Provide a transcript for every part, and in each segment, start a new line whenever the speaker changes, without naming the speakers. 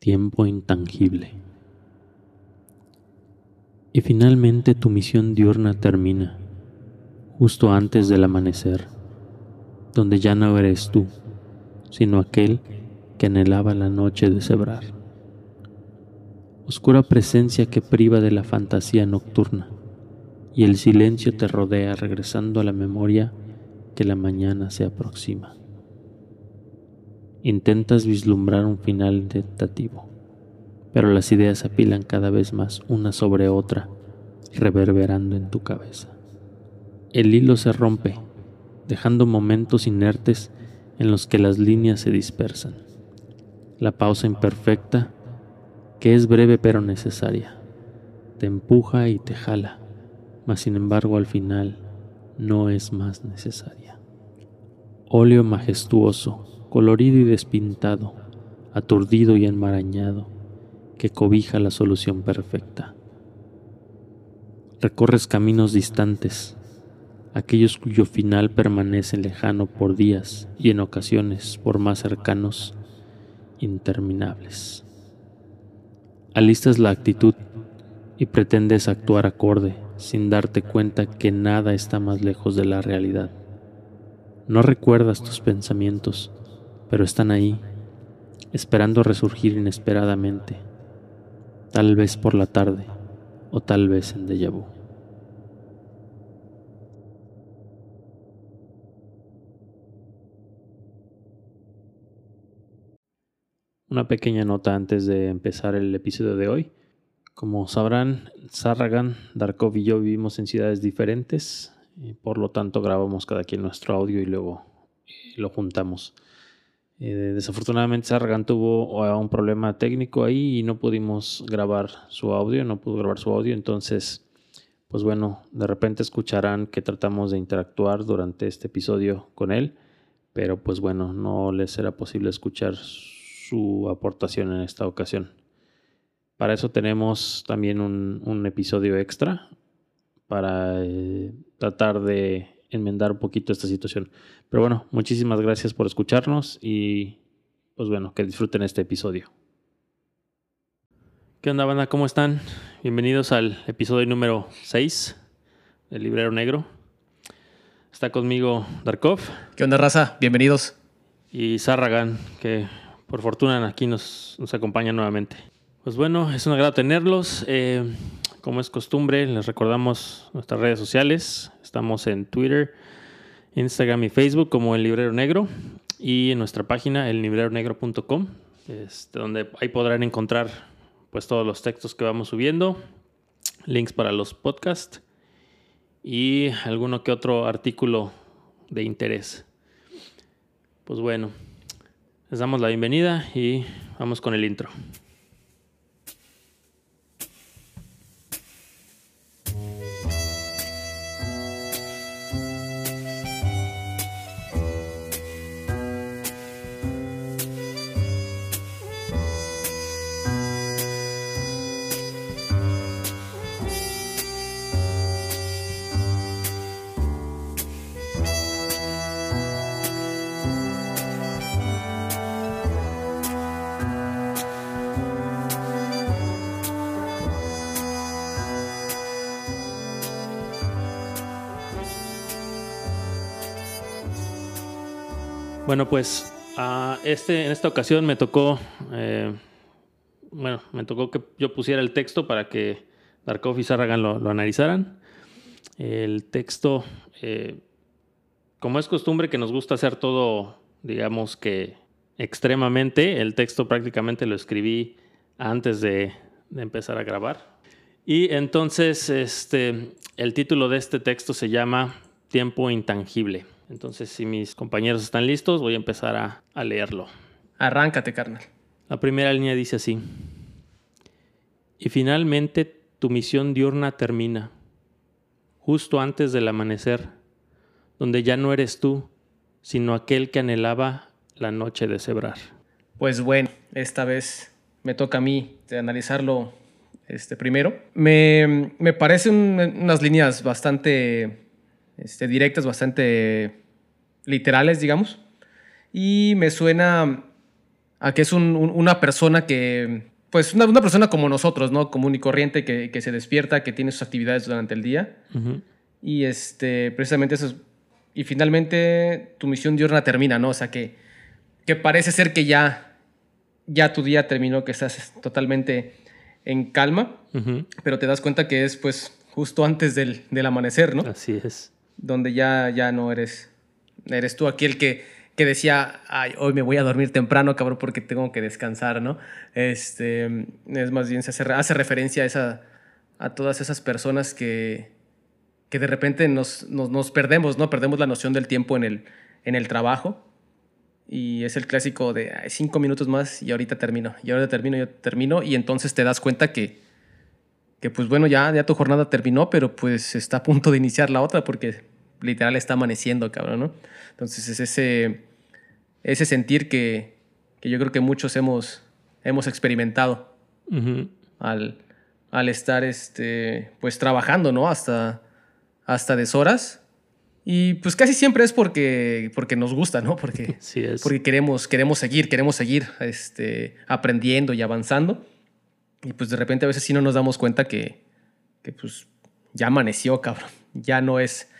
tiempo intangible. Y finalmente tu misión diurna termina, justo antes del amanecer, donde ya no eres tú, sino aquel que anhelaba la noche de cebrar. Oscura presencia que priva de la fantasía nocturna, y el silencio te rodea regresando a la memoria que la mañana se aproxima. Intentas vislumbrar un final tentativo, pero las ideas apilan cada vez más una sobre otra, reverberando en tu cabeza. El hilo se rompe, dejando momentos inertes en los que las líneas se dispersan. La pausa imperfecta, que es breve pero necesaria, te empuja y te jala, mas sin embargo al final no es más necesaria. Óleo majestuoso, colorido y despintado, aturdido y enmarañado, que cobija la solución perfecta. Recorres caminos distantes, aquellos cuyo final permanece lejano por días y en ocasiones por más cercanos, interminables. Alistas la actitud y pretendes actuar acorde sin darte cuenta que nada está más lejos de la realidad. No recuerdas tus pensamientos, pero están ahí, esperando resurgir inesperadamente, tal vez por la tarde o tal vez en déjà vu. Una pequeña nota antes de empezar el episodio de hoy. Como sabrán, Sarragan, Darkov y yo vivimos en ciudades diferentes, y por lo tanto grabamos cada quien nuestro audio y luego eh, lo juntamos. Eh, desafortunadamente Sargan tuvo uh, un problema técnico ahí y no pudimos grabar su audio, no pudo grabar su audio, entonces, pues bueno, de repente escucharán que tratamos de interactuar durante este episodio con él, pero pues bueno, no les será posible escuchar su aportación en esta ocasión. Para eso tenemos también un, episodio extra para eh, tratar de enmendar un poquito esta situación. Pero bueno, muchísimas gracias por escucharnos y pues bueno, que disfruten este episodio. ¿Qué onda, banda? ¿Cómo están? Bienvenidos al episodio número 6 del Librero Negro. Está conmigo Darkov.
¿Qué onda, raza? Bienvenidos.
Y Sarragan, que por fortuna aquí nos, nos acompaña nuevamente. Pues bueno, es un agrado tenerlos. Eh, como es costumbre, les recordamos nuestras redes sociales. Estamos en Twitter, Instagram y Facebook como El Librero Negro y en nuestra página ellibreronegro.com, este, donde ahí podrán encontrar pues todos los textos que vamos subiendo, links para los podcasts y alguno que otro artículo de interés. Pues bueno, les damos la bienvenida y vamos con el intro. Bueno, pues este, en esta ocasión me tocó, eh, bueno, me tocó que yo pusiera el texto para que Darkov y Sarragan lo, analizaran. El texto, eh, como es costumbre que nos gusta hacer todo, digamos que extremadamente, el texto prácticamente lo escribí antes de, de empezar a grabar. Y entonces, este, el título de este texto se llama Tiempo Intangible. Entonces, si mis compañeros están listos, voy a empezar a, leerlo.
Arráncate, carnal.
La primera línea dice así. Y finalmente tu misión diurna termina, justo antes del amanecer, donde ya no eres tú, sino aquel que anhelaba la noche de cebrar.
Pues bueno, esta vez me toca a mí de analizarlo este, primero. Me, me parecen unas líneas bastante este, directas, bastante literales, digamos. Y me suena a que es una persona que, pues una, persona como nosotros, ¿no? Común y corriente, que, se despierta, que tiene sus actividades durante el día. Y este, precisamente eso y finalmente tu misión diurna termina, ¿no? O sea, que, que parece ser que ya, ya tu día terminó, que estás totalmente en calma, pero te das cuenta que es pues justo antes del, del, amanecer, ¿no?
Así es.
Donde ya, ya no eres, eres tú aquí el que, que decía, Ay, hoy me voy a dormir temprano, cabrón, porque tengo que descansar, ¿no? Este, es más bien, se hace, hace referencia a, esa, a todas esas personas que, que de repente nos, nos, perdemos, ¿no? Perdemos la noción del tiempo en el, en el trabajo. Y es el clásico de cinco minutos más y ahorita termino, y ahora termino, y termino. Y entonces te das cuenta que, que pues bueno, ya, ya tu jornada terminó, pero pues está a punto de iniciar la otra porque literal está amaneciendo, cabrón, ¿no? Entonces es ese, ese sentir que, que yo creo que muchos hemos, hemos experimentado al, al estar este, pues trabajando, ¿no? Hasta hasta deshoras. Y pues casi siempre es porque, porque nos gusta, ¿no? Porque, porque queremos, queremos seguir, queremos seguir este, aprendiendo y avanzando. Y pues de repente a veces sí no nos damos cuenta que, que pues ya amaneció, cabrón. Ya no es,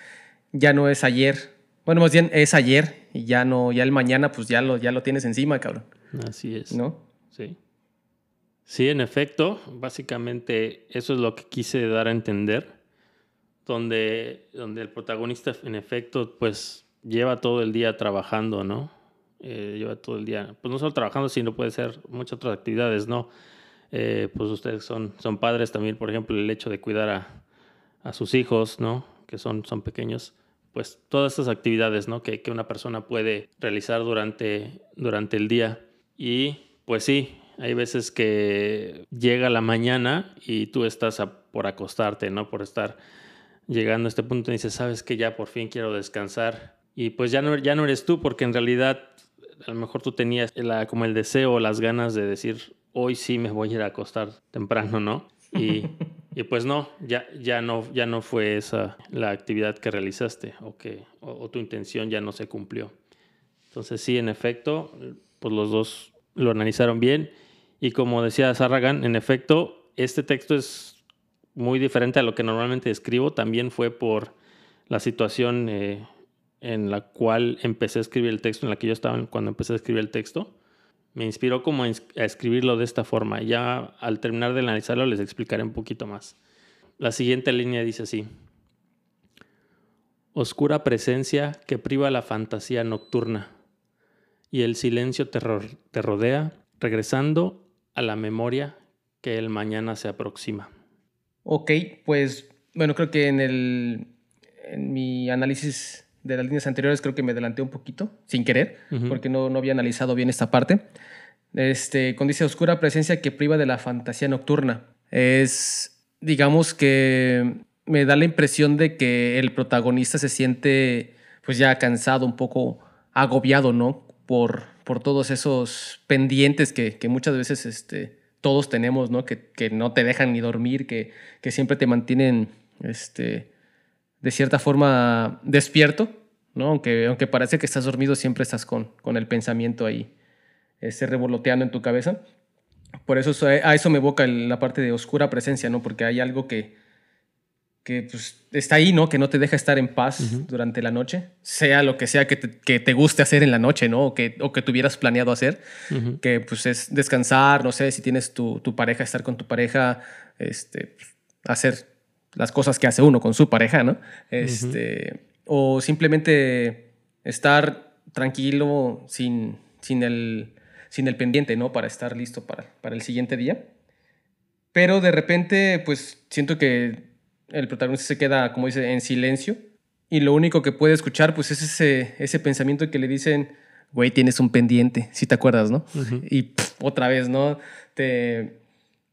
ya no es ayer. Bueno, más bien es ayer y ya no, ya el mañana pues ya lo, ya lo tienes encima, cabrón.
Así es.
¿No?
Sí. Sí, en efecto, básicamente eso es lo que quise dar a entender donde, donde el protagonista en efecto pues lleva todo el día trabajando, ¿no? Eh, lleva todo el día, pues no solo trabajando, sino puede ser muchas otras actividades, ¿no? Eh, pues ustedes son, son padres también, por ejemplo, el hecho de cuidar a, a sus hijos, ¿no? Que son, son pequeños, pues todas estas actividades, ¿no? Que, una persona puede realizar durante, durante el día. Y pues sí, hay veces que llega la mañana y tú estás por acostarte, ¿no? Por estar llegando a este punto y dices, sabes que ya por fin quiero descansar. Y pues ya no, ya no eres tú, porque en realidad a lo mejor tú tenías como el deseo las ganas de decir, hoy sí me voy a ir a acostar temprano, ¿no? Y, y pues no, ya, ya no, ya no fue esa la actividad que realizaste o, que, o, tu intención ya no se cumplió. Entonces sí, en efecto, pues los dos lo analizaron bien. Y como decía Sarragan, en efecto, este texto es muy diferente a lo que normalmente escribo. También fue por la situación eh, en la cual empecé a escribir el texto, en la que yo estaba cuando empecé a escribir el texto. Me inspiró como a escribirlo de esta forma. Ya al terminar de analizarlo les explicaré un poquito más. La siguiente línea dice así. Oscura presencia que priva la fantasía nocturna y el silencio te, te rodea, regresando a la memoria que el mañana se aproxima.
Ok, pues bueno, creo que en, el, en mi análisis de las líneas anteriores creo que me adelanté un poquito, sin querer, porque no, no había analizado bien esta parte. Este, con dice oscura presencia que priva de la fantasía nocturna. Es, digamos que me da la impresión de que el protagonista se siente pues ya cansado, un poco agobiado, ¿no? Por, por todos esos pendientes que, que muchas veces este, todos tenemos, ¿no? Que, no te dejan ni dormir, que, que, siempre te mantienen, este, de cierta forma, despierto, ¿no? Aunque, aunque parece que estás dormido, siempre estás con, con el pensamiento ahí, ese revoloteando en tu cabeza. Por eso a eso me evoca la parte de oscura presencia, ¿no? Porque hay algo que, que pues, está ahí, ¿no? Que no te deja estar en paz durante la noche, sea lo que sea que te, que te, guste hacer en la noche, ¿no? O que, o que tuvieras planeado hacer, que pues es descansar, no sé, si tienes tu, tu pareja, estar con tu pareja, este, hacer las cosas que hace uno con su pareja, ¿no? Este, O simplemente estar tranquilo sin, sin, el, sin el pendiente, ¿no? Para estar listo para, para el siguiente día. Pero de repente, pues siento que el protagonista se queda, como dice, en silencio y lo único que puede escuchar pues es ese, ese pensamiento que le dicen, güey, tienes un pendiente, si te acuerdas, ¿no? Y otra vez, ¿no? Te,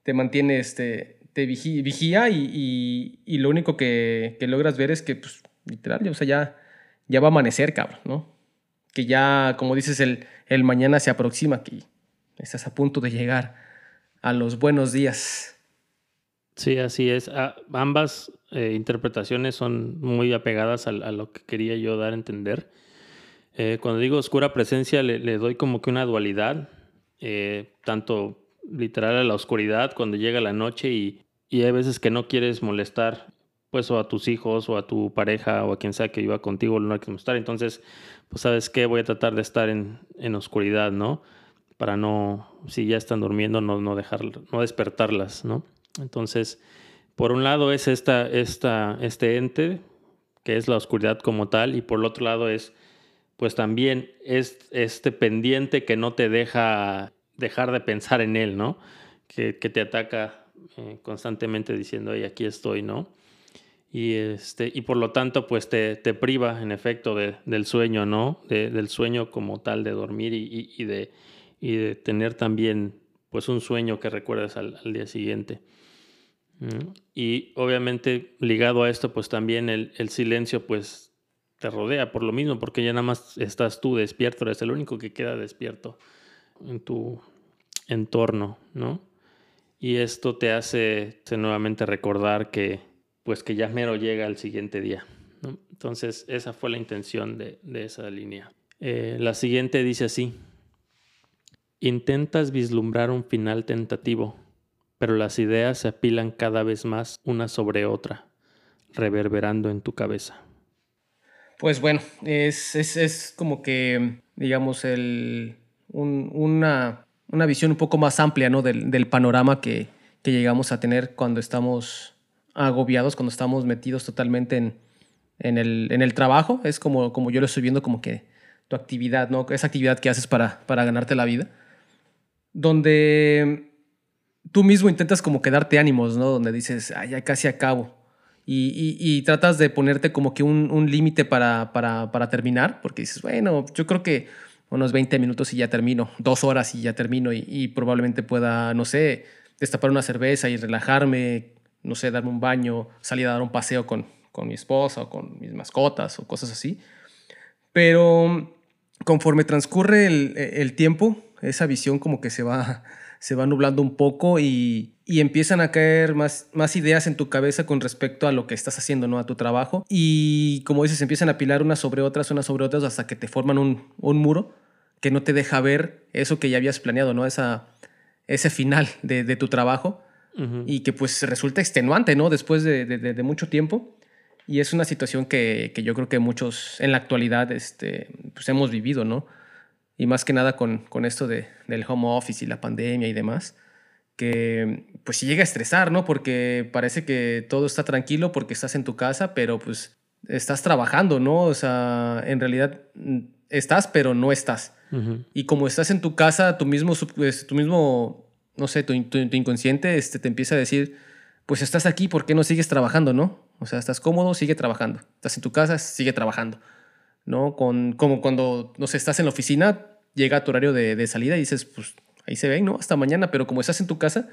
te mantiene, este, te vigía, y, lo único que, logras ver es que, pues, literal, o sea, ya, ya va a amanecer, cabrón, ¿no? Que ya, como dices, el, mañana se aproxima, que estás a punto de llegar a los buenos días.
Sí, así es. Ambas eh, interpretaciones son muy apegadas a, lo que quería yo dar a entender. Eh, cuando digo oscura presencia, le, doy como que una dualidad. eh, tanto literal a la oscuridad cuando llega la noche y, y hay veces que no quieres molestar pues o a tus hijos o a tu pareja o a quien sea que iba contigo, no hay que molestar. Entonces, pues sabes qué, voy a tratar de estar en, en oscuridad, ¿no? Para no, si ya están durmiendo, no, no dejar, no despertarlas, ¿no? Entonces, por un lado es esta, esta, este ente, que es la oscuridad como tal, y por el otro lado es, pues también es este pendiente que no te deja dejar de pensar en él, ¿no? Que te ataca eh, constantemente diciendo, hey, aquí estoy, ¿no? Y, este, y por lo tanto, pues te, te priva, en efecto, de, del sueño, ¿no? De, del sueño como tal, de dormir y, y, de, y de tener también, pues, un sueño que recuerdes al, día siguiente. Y obviamente, ligado a esto, pues también el, el, silencio, pues, te rodea por lo mismo, porque ya nada más estás tú despierto, eres el único que queda despierto en tu entorno, ¿no? Y esto te hace nuevamente recordar que, pues que ya mero llega el siguiente día. Entonces, esa fue la intención de, esa línea. Eh, la siguiente dice así, intentas vislumbrar un final tentativo, pero las ideas se apilan cada vez más una sobre otra, reverberando en tu cabeza.
Pues bueno, es, como que, digamos, el, una, visión un poco más amplia ¿no? del, panorama que, que llegamos a tener cuando estamos agobiados cuando estamos metidos totalmente en, en, el, en el trabajo. Es como, como yo lo estoy viendo como que tu actividad, ¿no? Esa actividad que haces para, para ganarte la vida. Donde tú mismo intentas como que darte ánimos, ¿no? Donde dices, ay, ya casi acabo. Y, y, y tratas de ponerte como que un, un límite para, para, para, terminar, porque dices, bueno, yo creo que unos 20 minutos y ya termino, dos horas y ya termino, y, y probablemente pueda, no sé, destapar una cerveza y relajarme, no sé, darme un baño, salir a dar un paseo con, con mi esposa o con mis mascotas o cosas así. Pero conforme transcurre el, el tiempo, esa visión como que se va, se va nublando un poco y, y, empiezan a caer más, más ideas en tu cabeza con respecto a lo que estás haciendo, ¿no? A tu trabajo. Y como dices, empiezan a pilar unas sobre otras, unas sobre otras, hasta que te forman un, un muro que no te deja ver eso que ya habías planeado, ¿no? Esa, ese final de, de tu trabajo y que pues resulta extenuante, ¿no? Después de, de, mucho tiempo. Y es una situación que, que, yo creo que muchos en la actualidad este, pues hemos vivido, ¿no? Y más que nada con, con esto de, del home office y la pandemia y demás, que pues sí llega a estresar, ¿no? Porque parece que todo está tranquilo porque estás en tu casa, pero pues estás trabajando, ¿no? O sea, en realidad mm, estás, pero no estás. Y como estás en tu casa, tu mismo, pues, tu mismo no sé, tu, inconsciente este, te empieza a decir, pues estás aquí, ¿por qué no sigues trabajando, no? O sea, estás cómodo, sigue trabajando. Estás en tu casa, sigue trabajando. ¿No? Con, como cuando, no sé, estás en la oficina, llega tu horario de, salida y dices, pues ahí se ven, ¿no? Hasta mañana, pero como estás en tu casa,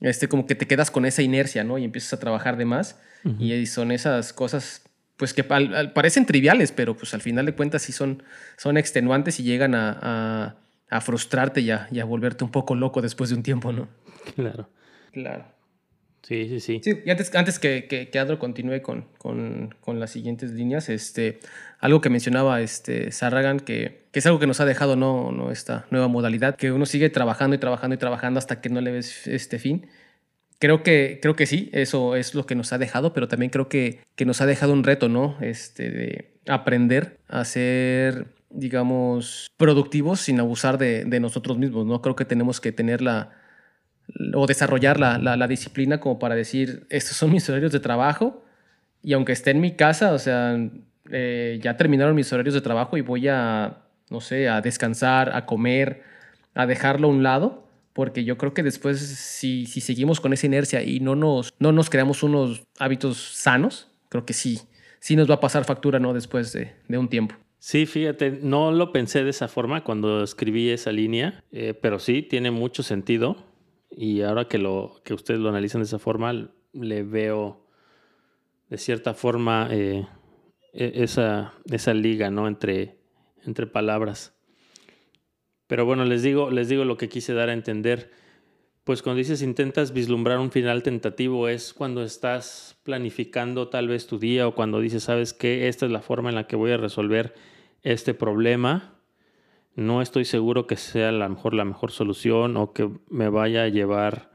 este, como que te quedas con esa inercia, ¿no? Y empiezas a trabajar de más. Y son esas cosas, pues que parecen triviales, pero pues al final de cuentas sí son, son extenuantes y llegan a a frustrarte y a, volverte un poco loco después de un tiempo, ¿no?
Claro.
Claro.
Sí, sí, sí.
Sí, y antes, antes que, que, que Adro continúe con, con, con, las siguientes líneas, este, algo que mencionaba este, Sarragan, que, que, es algo que nos ha dejado ¿no? ¿no? esta nueva modalidad, que uno sigue trabajando y trabajando y trabajando hasta que no le ves este fin. Creo que, creo que sí, eso es lo que nos ha dejado, pero también creo que, que nos ha dejado un reto, ¿no? Este, de aprender a ser digamos, productivos sin abusar de, nosotros mismos, ¿no? Creo que tenemos que tener la, o desarrollar la, la, disciplina como para decir, estos son mis horarios de trabajo y aunque esté en mi casa, o sea, eh, ya terminaron mis horarios de trabajo y voy a, no sé, a descansar, a comer, a dejarlo a un lado, porque yo creo que después si, si seguimos con esa inercia y no nos, no nos creamos unos hábitos sanos, creo que sí, sí nos va a pasar factura, ¿no? Después de, de un tiempo.
Sí, fíjate, no lo pensé de esa forma cuando escribí esa línea, eh, pero sí, tiene mucho sentido. Y ahora que, lo, que ustedes lo analizan de esa forma, le veo de cierta forma eh, e, esa, esa liga ¿no? entre, entre palabras. Pero bueno, les digo, les digo lo que quise dar a entender. Pues cuando dices intentas vislumbrar un final tentativo es cuando estás planificando tal vez tu día o cuando dices, sabes que esta es la forma en la que voy a resolver este problema, no estoy seguro que sea la mejor, la mejor solución o que me vaya a llevar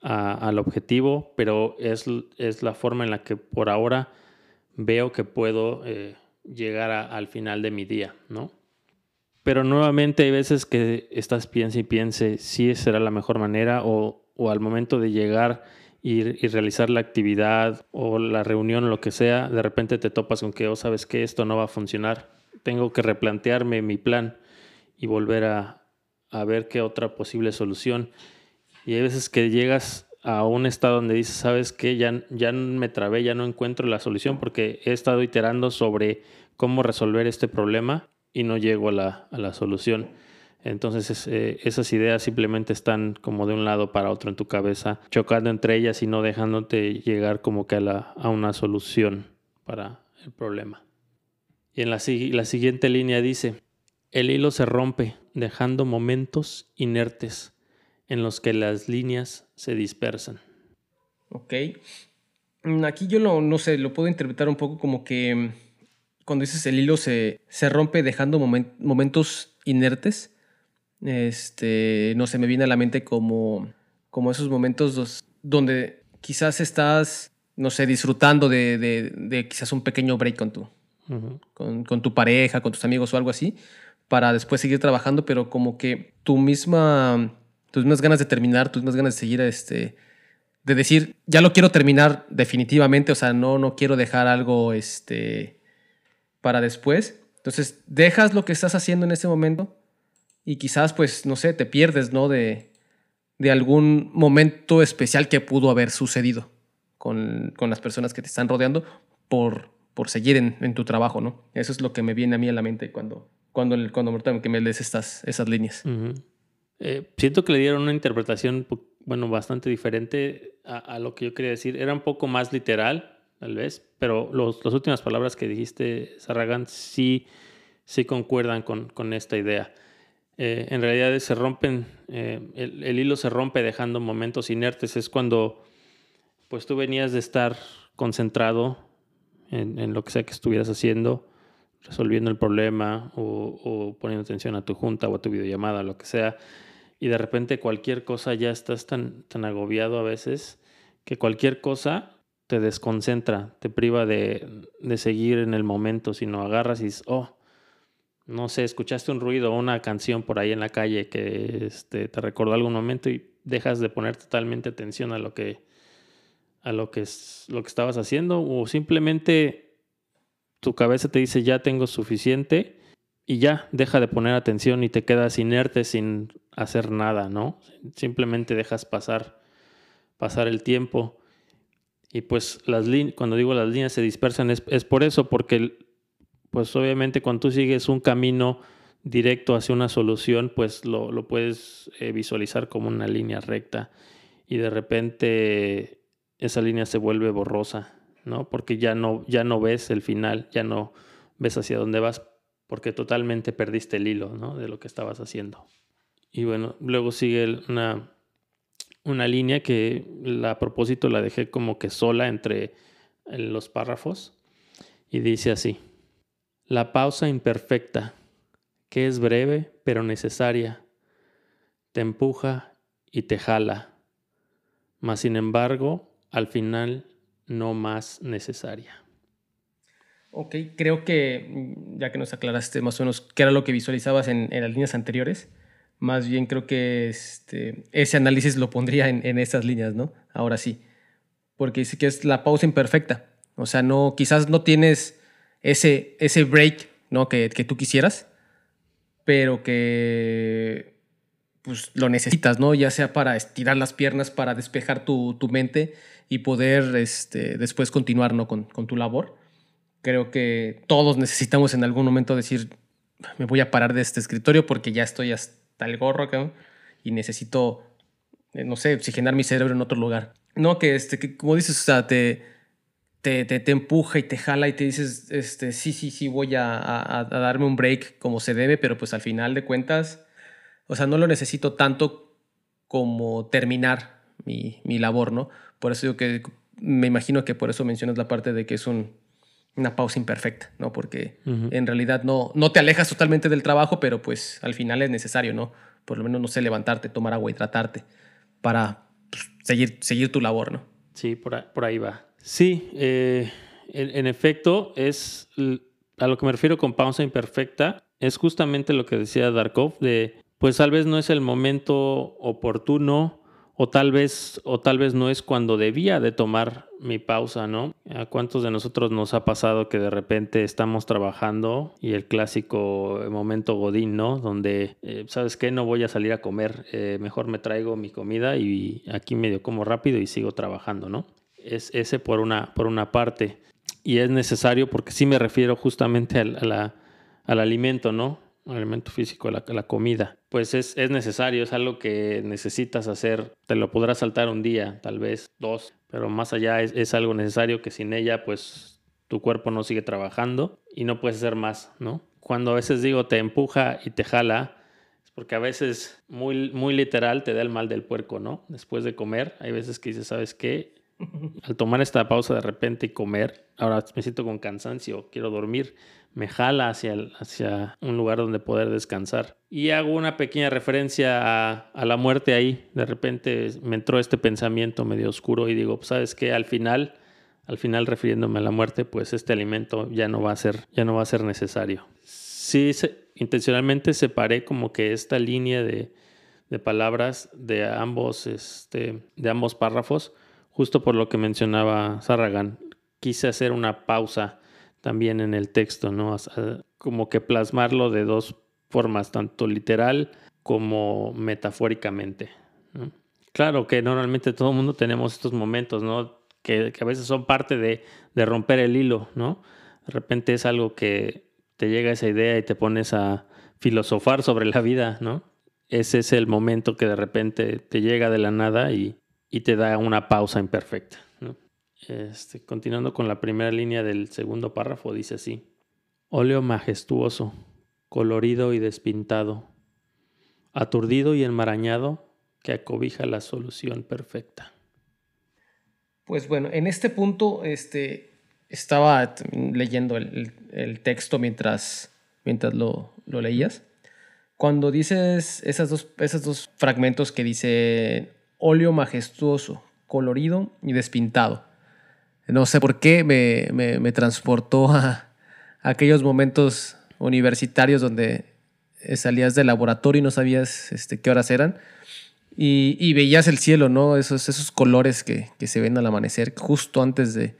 al objetivo, pero es, es, la forma en la que por ahora veo que puedo eh, llegar al final de mi día, ¿no? Pero nuevamente hay veces que estás piensa y piense si será la mejor manera o, o al momento de llegar y, y, realizar la actividad o la reunión lo que sea, de repente te topas con que, oh, sabes que esto no va a funcionar. Tengo que replantearme mi plan y volver a, ver qué otra posible solución. Y hay veces que llegas a un estado donde dices, sabes que ya, ya me trabé, ya no encuentro la solución porque he estado iterando sobre cómo resolver este problema y no llego a la, solución. Entonces eh, esas ideas simplemente están como de un lado para otro en tu cabeza, chocando entre ellas y no dejándote llegar como que a, la, a una solución para el problema. Y en la, la siguiente línea dice, el hilo se rompe, dejando momentos inertes en los que las líneas se dispersan.
Ok. Mm, aquí yo lo, no sé, lo puedo interpretar un poco como que mm, cuando dices el hilo se, se rompe dejando momentos inertes, este, no sé, me viene a la mente como, como esos momentos donde quizás estás, no sé, disfrutando de, de, quizás un pequeño break con tu, con, con, tu pareja, con tus amigos o algo así, para después seguir trabajando, pero como que tu misma, tus mismas ganas de terminar, tus mismas ganas de seguir, este, de decir, ya lo quiero terminar definitivamente, o sea, no, no quiero dejar algo, este, para después. Entonces, dejas lo que estás haciendo en ese momento y quizás, pues, no sé, te pierdes, ¿no? De, de algún momento especial que pudo haber sucedido con, con las personas que te están rodeando por, por seguir en, en, tu trabajo, ¿no? Eso es lo que me viene a mí a la mente cuando, cuando, cuando que me lees estas, esas líneas.
Eh, siento que le dieron una interpretación, bueno, bastante diferente a, lo que yo quería decir. Era un poco más literal, tal vez, pero los, las últimas palabras que dijiste, Sarragan, sí, sí concuerdan con, con esta idea. Eh, en realidad se rompen, eh, el, el, hilo se rompe dejando momentos inertes. Es cuando pues tú venías de estar concentrado en, en lo que sea que estuvieras haciendo resolviendo el problema o, poniendo atención a tu junta o a tu videollamada, lo que sea, y de repente cualquier cosa ya estás tan, tan agobiado a veces que cualquier cosa te desconcentra, te priva de, seguir en el momento, sino agarras y dices, oh, no sé, escuchaste un ruido o una canción por ahí en la calle que este, te recordó algún momento y dejas de poner totalmente atención a lo que a lo que es lo que estabas haciendo o simplemente tu cabeza te dice ya tengo suficiente y ya deja de poner atención y te quedas inerte sin hacer nada, ¿no? Simplemente dejas pasar, pasar el tiempo. Y pues las cuando digo las líneas se dispersan es, por eso, porque pues obviamente cuando tú sigues un camino directo hacia una solución, pues lo, lo puedes eh, visualizar como una línea recta y de repente esa línea se vuelve borrosa ¿no? Porque ya no, ya no ves el final, ya no ves hacia dónde vas, porque totalmente perdiste el hilo, ¿no? De lo que estabas haciendo. Y bueno, luego sigue una, una línea que a propósito la dejé como que sola entre los párrafos y dice así, la pausa imperfecta, que es breve pero necesaria, te empuja y te jala, mas sin embargo, al final no más necesaria.
Ok, creo que mm, ya que nos aclaraste más o menos qué era lo que visualizabas en, las líneas anteriores, más bien creo que este, ese análisis lo pondría en, en esas líneas, ¿no? Ahora sí, porque dice que es la pausa imperfecta, o sea, no, quizás no tienes ese, ese break, ¿no? Que, que tú quisieras, pero que pues lo necesitas, ¿no? Ya sea para estirar las piernas, para despejar tu, tu mente y poder este, después continuar ¿no? con, con, tu labor. Creo que todos necesitamos en algún momento decir, me voy a parar de este escritorio porque ya estoy hasta el gorro y necesito, eh, no sé, oxigenar mi cerebro en otro lugar. No, que, este, que como dices, o sea, te, te, te, empuja y te jala y te dices, este, sí, sí, sí, voy a, a, darme un break como se debe, pero pues al final de cuentas, o sea, no lo necesito tanto como terminar mi, mi labor, ¿no? Por eso digo que me imagino que por eso mencionas la parte de que es un, una pausa imperfecta, ¿no? Porque en realidad no, no te alejas totalmente del trabajo, pero pues al final es necesario, ¿no? Por lo menos, no sé, levantarte, tomar agua y tratarte para pues, seguir, seguir tu labor, ¿no?
Sí, por ahí, va. Sí, eh, en, efecto, es a lo que me refiero con pausa imperfecta, es justamente lo que decía Darkov, de pues tal vez no es el momento oportuno o tal vez o tal vez no es cuando debía de tomar mi pausa, ¿no? ¿A cuántos de nosotros nos ha pasado que de repente estamos trabajando y el clásico momento godín, ¿no? Donde, eh, ¿sabes qué? No voy a salir a comer, eh, mejor me traigo mi comida y aquí medio como rápido y sigo trabajando, ¿no? Es ese por una, por una parte. Y es necesario porque sí me refiero justamente al, al alimento, ¿no? Alimento físico, la, la comida, pues es, es, necesario, es algo que necesitas hacer, te lo podrás saltar un día, tal vez dos, pero más allá es, es algo necesario que sin ella pues tu cuerpo no sigue trabajando y no puedes hacer más, ¿no? Cuando a veces digo te empuja y te jala, es porque a veces muy, muy literal te da el mal del puerco, ¿no? Después de comer, hay veces que dices, ¿sabes qué? Al tomar esta pausa de repente y comer, ahora me siento con cansancio, quiero dormir, me jala hacia, hacia un lugar donde poder descansar. Y hago una pequeña referencia a, la muerte ahí. De repente me entró este pensamiento medio oscuro y digo, pues, ¿sabes qué? Al final, al final refiriéndome a la muerte, pues este alimento ya no va a ser, ya no va a ser necesario. Sí, intencionalmente separé como que esta línea de, de palabras de ambos, este, de ambos párrafos, justo por lo que mencionaba Sarragan. Quise hacer una pausa también en el texto, ¿no? Como que plasmarlo de dos formas, tanto literal como metafóricamente. Claro que normalmente todo el mundo tenemos estos momentos, ¿no? Que, a veces son parte de, romper el hilo, ¿no? De repente es algo que te llega esa idea y te pones a filosofar sobre la vida, ¿no? Ese es el momento que de repente te llega de la nada y, y te da una pausa imperfecta. Este, continuando con la primera línea del segundo párrafo, dice así. Óleo majestuoso, colorido y despintado, aturdido y enmarañado, que acobija la solución perfecta.
Pues bueno, en este punto este, estaba leyendo el, texto mientras, mientras lo, leías. Cuando dices esos dos, esos dos fragmentos que dice óleo majestuoso, colorido y despintado no sé por qué me, transportó a, aquellos momentos universitarios donde eh, salías del laboratorio y no sabías este, qué horas eran. Y, veías el cielo, ¿no? Esos, esos colores que, se ven al amanecer, justo antes de,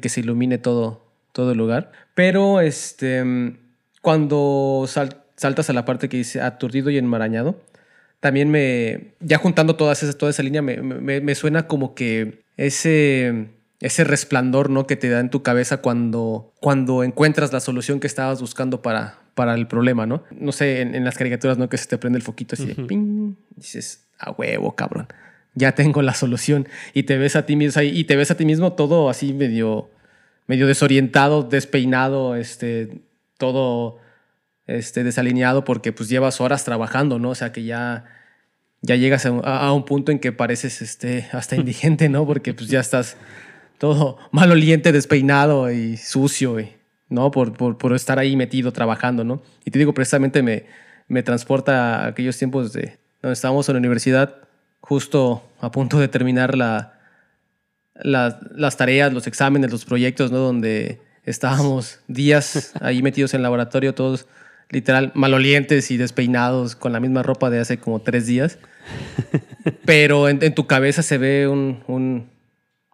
que se ilumine todo, todo el lugar. Pero este, cuando saltas a la parte que dice aturdido y enmarañado, también me, ya juntando todas esas, toda esa línea, me suena como que ese ese resplandor ¿no? que te da en tu cabeza cuando, cuando encuentras la solución que estabas buscando para, para el problema, ¿no? No sé, en, las caricaturas, ¿no? Que se te prende el foquito así de ping, dices, a huevo, cabrón, ya tengo la solución. Y te ves a ti mismo, y te ves a ti mismo todo así medio, medio desorientado, despeinado, este, todo este, desalineado porque pues llevas horas trabajando, ¿no? O sea que ya, ya llegas a, un punto en que pareces este, hasta indigente, ¿no? Porque pues ya estás todo maloliente, despeinado y sucio, ¿no? Por, por, estar ahí metido trabajando, ¿no? Y te digo, precisamente me, me transporta a aquellos tiempos de donde estábamos en la universidad, justo a punto de terminar la, las tareas, los exámenes, los proyectos, ¿no? Donde estábamos días ahí metidos en el laboratorio, todos literal malolientes y despeinados con la misma ropa de hace como tres días. Pero en, tu cabeza se ve un un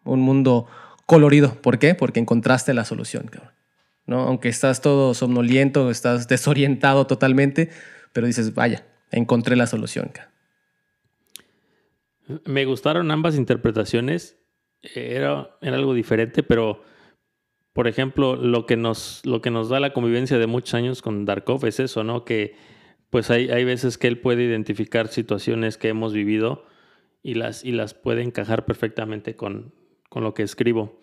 mundo colorido. ¿Por qué? Porque encontraste la solución, ¿no? Aunque estás todo somnoliento, estás desorientado totalmente, pero dices, vaya, encontré la solución.
Me gustaron ambas interpretaciones. Era, era, algo diferente, pero por ejemplo, lo que, nos, lo que nos da la convivencia de muchos años con Darkov es eso, ¿no? Que pues hay, hay veces que él puede identificar situaciones que hemos vivido y las, y las puede encajar perfectamente con, con lo que escribo.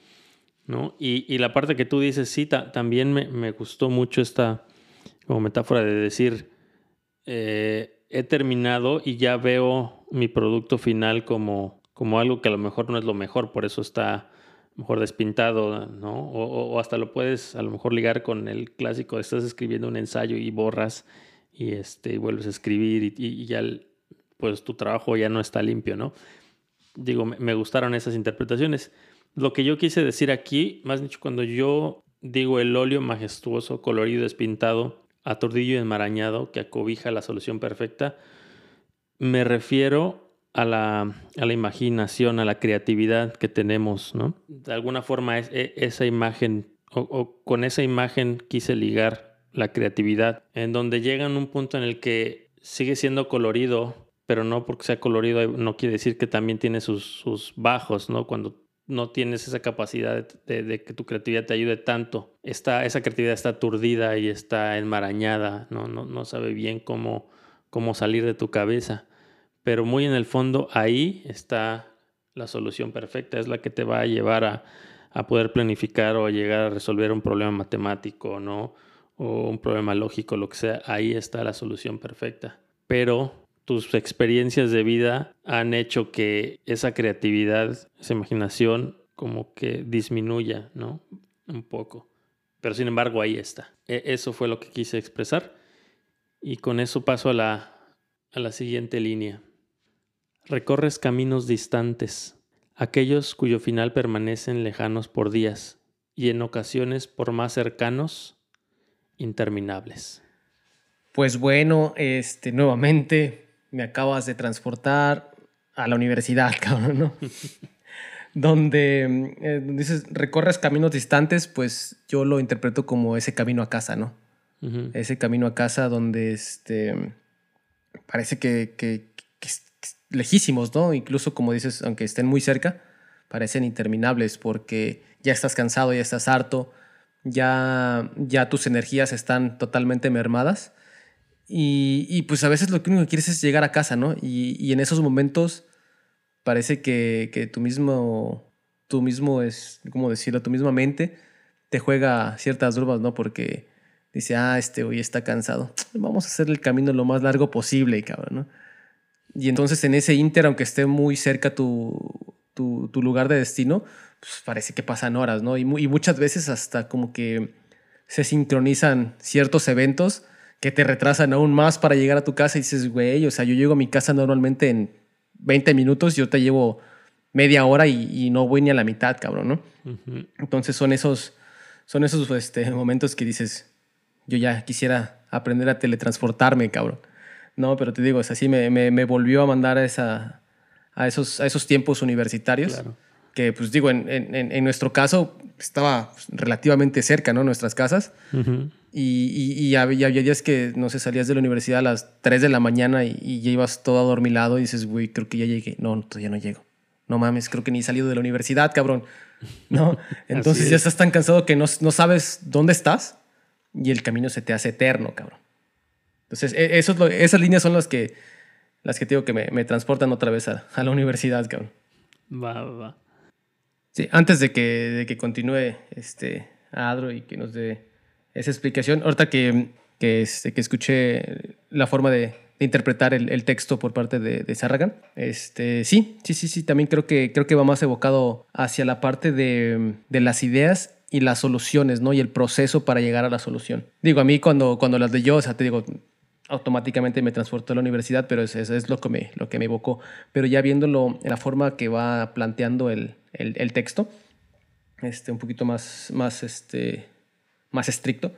¿no? Y, la parte que tú dices, sí, también me, gustó mucho esta como metáfora de decir, eh, he terminado y ya veo mi producto final como, como algo que a lo mejor no es lo mejor, por eso está mejor despintado, ¿no? O, hasta lo puedes a lo mejor ligar con el clásico, estás escribiendo un ensayo y borras y este, vuelves a escribir y, ya pues tu trabajo ya no está limpio, ¿no? Digo, me, gustaron esas interpretaciones. Lo que yo quise decir aquí, más dicho, cuando yo digo el óleo majestuoso, colorido, despintado, aturdillo y enmarañado que acobija la solución perfecta, me refiero a la, imaginación, a la creatividad que tenemos, ¿no? De alguna forma es, e, esa imagen, o, con esa imagen quise ligar la creatividad, en donde llega un punto en el que sigue siendo colorido, pero no porque sea colorido no quiere decir que también tiene sus, bajos, ¿no? Cuando no tienes esa capacidad de, que tu creatividad te ayude tanto. Está, esa creatividad está aturdida y está enmarañada, ¿no? No, no sabe bien cómo, cómo salir de tu cabeza pero muy en el fondo ahí está la solución perfecta, es la que te va a llevar a, poder planificar o a llegar a resolver un problema matemático, ¿no? O un problema lógico, lo que sea, ahí está la solución perfecta. Pero tus experiencias de vida han hecho que esa creatividad, esa imaginación, como que disminuya, ¿no? Un poco. Pero sin embargo, ahí está. E, eso fue lo que quise expresar. Y con eso paso a la, a la siguiente línea. Recorres caminos distantes, aquellos cuyo final permanecen lejanos por días y en ocasiones por más cercanos, interminables.
Pues bueno, este, nuevamente me acabas de transportar a la universidad, cabrón, ¿no? donde eh, dices, recorres caminos distantes, pues yo lo interpreto como ese camino a casa, ¿no? Ese camino a casa donde este, parece que, lejísimos, ¿no? Incluso como dices, aunque estén muy cerca, parecen interminables porque ya estás cansado, ya estás harto, ya, ya tus energías están totalmente mermadas. Y, pues a veces lo que único que quieres es llegar a casa, ¿no? Y, en esos momentos parece que, que tu mismo, tu mismo es, ¿cómo decirlo? Tu misma mente te juega ciertas bromas, ¿no? Porque dice, ah, este hoy está cansado. Vamos a hacer el camino lo más largo posible, cabrón, ¿no? Y entonces en ese inter, aunque esté muy cerca tu, tu, lugar de destino, pues parece que pasan horas, ¿no? Y, y, muchas veces hasta como que se sincronizan ciertos eventos que te retrasan aún más para llegar a tu casa y dices, güey, o sea, yo llego a mi casa normalmente en 20 minutos, yo te llevo media hora y, no voy ni a la mitad, cabrón, ¿no? Entonces son esos, son esos este, momentos que dices, yo ya quisiera aprender a teletransportarme, cabrón. No, pero te digo, es así, me, me, volvió a mandar a, esa, a, esos, a esos tiempos universitarios. Que, pues digo, en, en, en, nuestro caso estaba relativamente cerca, ¿no? Nuestras casas. Y, y, había, días que, no sé, salías de la universidad a las 3 de la mañana y, ya ibas todo adormilado y dices, güey, creo que ya llegué. No, todavía no llego. No mames, creo que ni he salido de la universidad, cabrón. ¿No? Entonces ya estás tan cansado que no, no sabes dónde estás y el camino se te hace eterno, cabrón. Entonces, e, eso esas líneas son las que, las que digo que me, transportan otra vez a, la universidad, cabrón.
Va, va,
Sí, antes de que, de que continúe este Adro y que nos dé esa explicación, ahorita que, que, este, que escuché la forma de, interpretar el, texto por parte de, de Sarragan, este, sí, sí, sí, sí, también creo que, creo que va más evocado hacia la parte de, de las ideas y las soluciones, ¿no? Y el proceso para llegar a la solución. Digo, a mí cuando, cuando las de yo, o sea, te digo, automáticamente me transportó a la universidad, pero eso, es lo que, me, lo que me evocó. Pero ya viéndolo en la forma que va planteando el, el, texto, este, un poquito más, más, este, más estricto,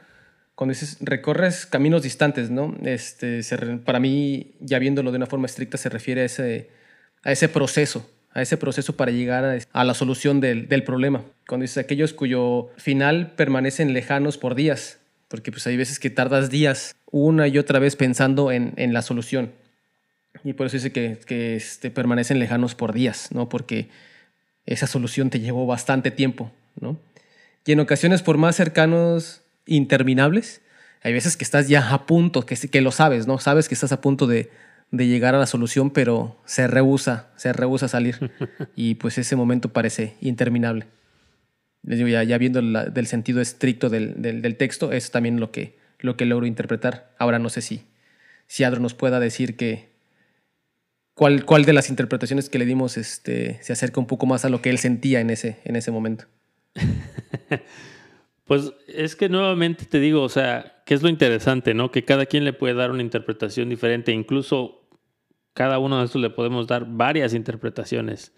cuando dices recorres caminos distantes, ¿no? Este, para mí, ya viéndolo de una forma estricta, se refiere a ese, a ese proceso, a ese proceso para llegar a, a la solución del, del problema. Cuando dices aquellos cuyo final permanecen lejanos por días, porque pues hay veces que tardas días una y otra vez pensando en, en la solución. Y por eso dice que, que este, permanecen lejanos por días, ¿no? Porque esa solución te llevó bastante tiempo, ¿no? Y en ocasiones por más cercanos, interminables, hay veces que estás ya a punto, que, que lo sabes, ¿no? Sabes que estás a punto de, de llegar a la solución, pero se rehúsa, se rehúsa salir. Y pues ese momento parece interminable les digo, ya, viendo del sentido estricto del, del, texto, es también lo que, lo que logro interpretar. Ahora no sé si, si Adro nos pueda decir que cuál, cuál de las interpretaciones que le dimos este, se acerca un poco más a lo que él sentía en ese, en ese momento.
pues es que nuevamente te digo, o sea, que es lo interesante, ¿no? Que cada quien le puede dar una interpretación diferente, incluso cada uno de estos le podemos dar varias interpretaciones,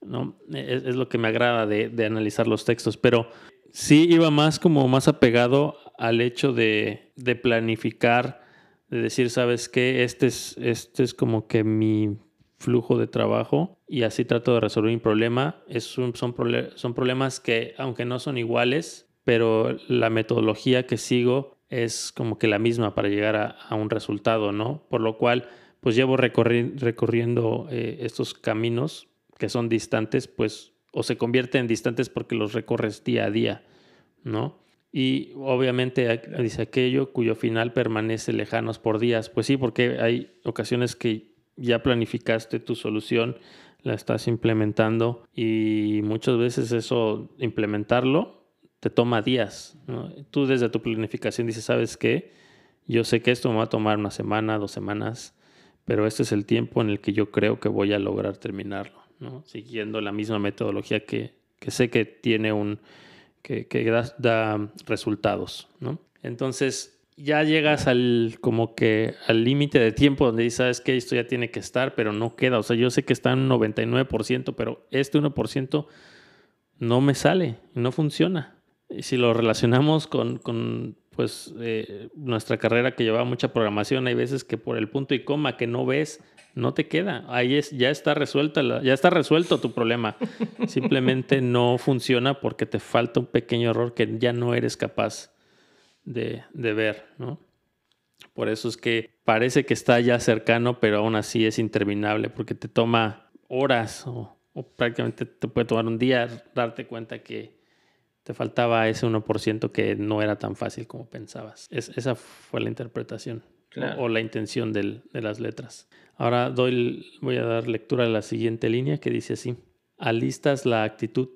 ¿no? Es, lo que me agrada de, analizar los textos, pero sí iba más como más apegado al hecho de, de planificar de decir, ¿sabes qué? Este es, este es como que mi flujo de trabajo y así trato de resolver mi problema. Es son, son problemas que, aunque no son iguales, pero la metodología que sigo es como que la misma para llegar a, un resultado, ¿no? Por lo cual, pues llevo recorriendo eh, estos caminos que son distantes, pues, o se convierten en distantes porque los recorres día a día, ¿no? Y obviamente dice aquello cuyo final permanece lejanos por días. Pues sí, porque hay ocasiones que ya planificaste tu solución, la estás implementando y muchas veces eso, implementarlo, te toma días. Tú desde tu planificación dices, ¿sabes qué? Yo sé que esto me va a tomar una semana, dos semanas, pero este es el tiempo en el que yo creo que voy a lograr terminarlo, siguiendo la misma metodología que, que sé que tiene un que, da, resultados. Entonces ya llegas al como que al límite de tiempo donde dices, sabes que esto ya tiene que estar, pero no queda. O sea, yo sé que está en un 99%, pero este 1% no me sale, no funciona. Y si lo relacionamos con, con pues eh, nuestra carrera que llevaba mucha programación, hay veces que por el punto y coma que no ves, no te queda. Ahí es, ya está resuelta, ya está resuelto tu problema. Simplemente no funciona porque te falta un pequeño error que ya no eres capaz de, ver, ¿no? Por eso es que parece que está ya cercano, pero aún así es interminable porque te toma horas o prácticamente te puede tomar un día darte cuenta que te faltaba ese 1% que no era tan fácil como pensabas. esa fue la interpretación o, la intención de las letras. Ahora doy, voy a dar lectura a la siguiente línea que dice así. Alistas la actitud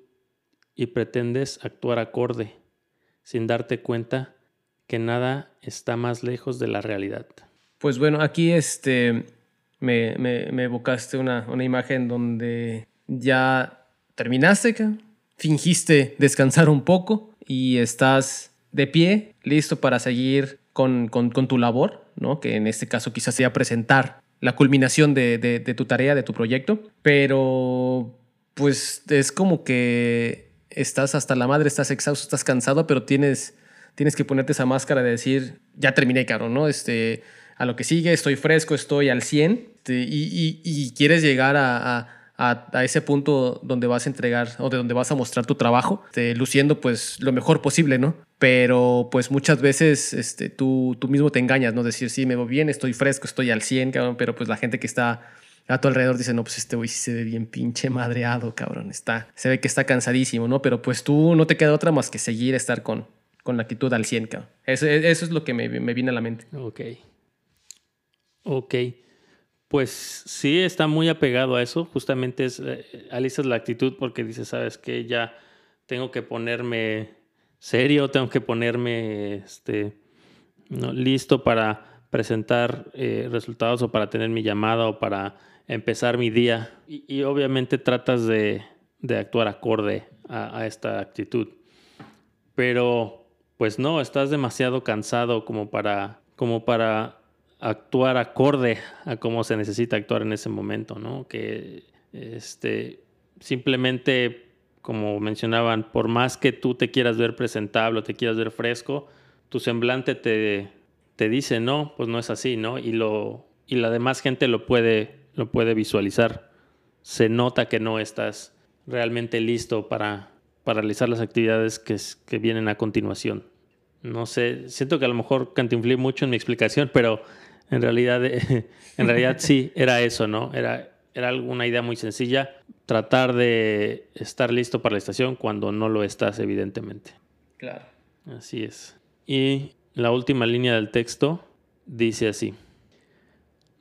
y pretendes actuar acorde, sin darte cuenta que nada está más lejos de la realidad.
Pues bueno, aquí este, me, me, evocaste una, una imagen donde ya terminaste, fingiste descansar un poco y estás de pie, listo para seguir con, con, tu labor, ¿no? que en este caso quizás sea presentar la culminación de, de, tu tarea, de tu proyecto, pero pues es como que estás hasta la madre, estás exhausto, estás cansado, pero tienes, tienes que ponerte esa máscara de decir, ya terminé, caro, ¿no? Este, a lo que sigue, estoy fresco, estoy al 100 este, y, quieres llegar a ese punto donde vas a entregar o de donde vas a mostrar tu trabajo, este, luciendo pues lo mejor posible, ¿no? Pero pues muchas veces este, tú, tú mismo te engañas, ¿no? Decir, sí, me voy bien, estoy fresco, estoy al 100, cabrón, pero pues la gente que está a tu alrededor dice, no, pues este güey sí se ve bien pinche madreado, cabrón, está, se ve que está cansadísimo, ¿no? Pero pues tú no te queda otra más que seguir, estar con, con la actitud al 100, cabrón. Eso, es lo que me, me viene a la mente.
Ok. Ok. Pues sí, está muy apegado a eso. Justamente es, eh, alisas la actitud porque dice, sabes que ya tengo que ponerme serio, tengo que ponerme este, listo para presentar eh, resultados o para tener mi llamada o para empezar mi día. Y, obviamente tratas de, actuar acorde a, esta actitud. Pero pues no, estás demasiado cansado como para, como para actuar acorde a cómo se necesita actuar en ese momento, ¿no? Que este, simplemente, como mencionaban, por más que tú te quieras ver presentable o te quieras ver fresco, tu semblante te, te dice, no, pues no es así, ¿no? Y, lo, y la demás gente lo puede, lo puede visualizar. Se nota que no estás realmente listo para, para realizar las actividades que, que vienen a continuación. No sé, siento que a lo mejor cantinflé mucho en mi explicación, pero en realidad, en realidad sí, era eso, ¿no? Era, era alguna idea muy sencilla, tratar de estar listo para la estación cuando no lo estás, evidentemente.
Claro.
Así es. Y la última línea del texto dice así.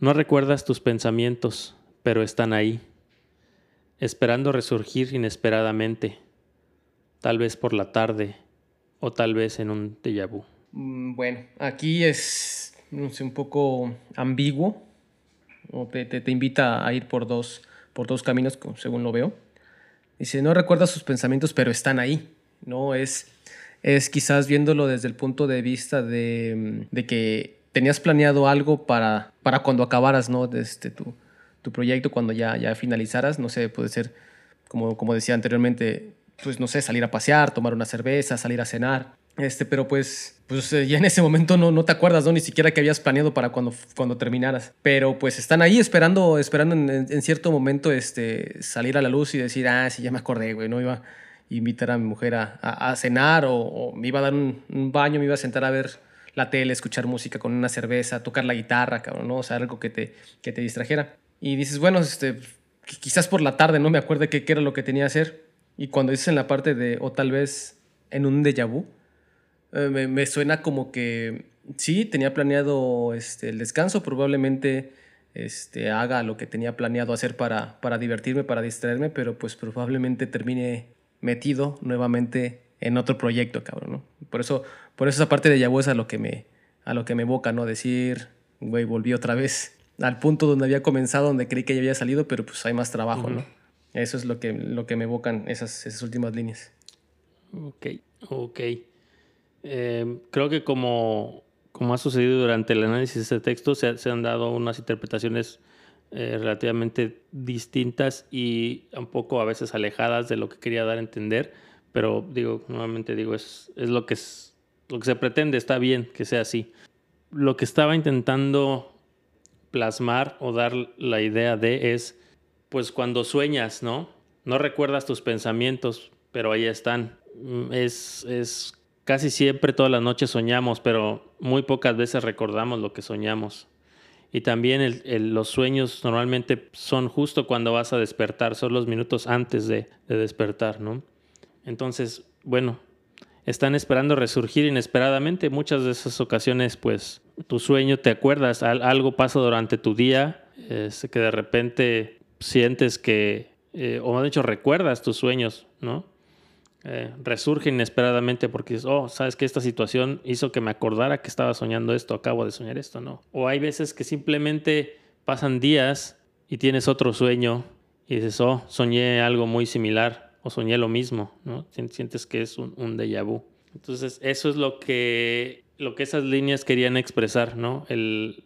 No recuerdas tus pensamientos, pero están ahí, esperando resurgir inesperadamente, tal vez por la tarde o tal vez en un déjà vu.
Mm, bueno, aquí es un poco ambiguo, o te, te, invita a ir por dos, por dos caminos, según lo veo. Dice, no recuerda sus pensamientos, pero están ahí. No es, es quizás viéndolo desde el punto de vista de, de que tenías planeado algo para, para cuando acabaras, ¿no? Este, tu, tu proyecto, cuando ya, ya finalizaras, no sé, puede ser, como, como decía anteriormente, pues no sé, salir a pasear, tomar una cerveza, salir a cenar. Este, pero pues, pues eh, ya en ese momento no, no te acuerdas, ¿no? Ni siquiera que habías planeado para cuando, cuando terminaras. Pero pues están ahí esperando, esperando en, cierto momento este, salir a la luz y decir, ah, sí, ya me acordé, güey, no iba a invitar a mi mujer a, a, cenar o, me iba a dar un, baño, me iba a sentar a ver la tele, escuchar música con una cerveza, tocar la guitarra, cabrón, ¿no? O sea, algo que te, que te distrajera. Y dices, bueno, este, quizás por la tarde no me acuerdo qué, qué era lo que tenía que hacer. Y cuando dices en la parte de, o tal vez en un déjà vu, eh, me, suena como que sí, tenía planeado este, el descanso, probablemente este, haga lo que tenía planeado hacer para, para divertirme, para distraerme, pero pues probablemente termine metido nuevamente en otro proyecto, cabrón, ¿no? Por eso, por eso esa parte de Yahoo es a lo que me, a lo que me evoca, ¿no? Decir, güey, volví otra vez al punto donde había comenzado, donde creí que ya había salido, pero pues hay más trabajo, ¿no? Eso es lo que, lo que me evocan esas, esas últimas líneas.
Ok, ok. Eh, creo que como, como ha sucedido durante el análisis de este texto, se, se han dado unas interpretaciones eh, relativamente distintas y un poco a veces alejadas de lo que quería dar a entender, pero digo, nuevamente digo, es, es lo, que es lo que se pretende, está bien que sea así. Lo que estaba intentando plasmar o dar la idea de es, pues cuando sueñas, ¿no? No recuerdas tus pensamientos, pero ahí están. Mm, es, es casi siempre todas las noches soñamos, pero muy pocas veces recordamos lo que soñamos. Y también los sueños normalmente son justo cuando vas a despertar, son los minutos antes de, de despertar, ¿no? Entonces, bueno, están esperando resurgir inesperadamente. Muchas de esas ocasiones, pues, tu sueño, te acuerdas, algo pasa durante tu día, es que de repente sientes que, eh, o de hecho recuerdas tus sueños, ¿no? Eh, resurge inesperadamente porque dices, oh, sabes que esta situación hizo que me acordara que estaba soñando esto, acabo de soñar esto, ¿no? O hay veces que simplemente pasan días y tienes otro sueño y dices, oh, soñé algo muy similar o soñé lo mismo, ¿no? Sientes que es un, un déjà vu. Entonces, eso es lo que lo que esas líneas querían expresar, ¿no?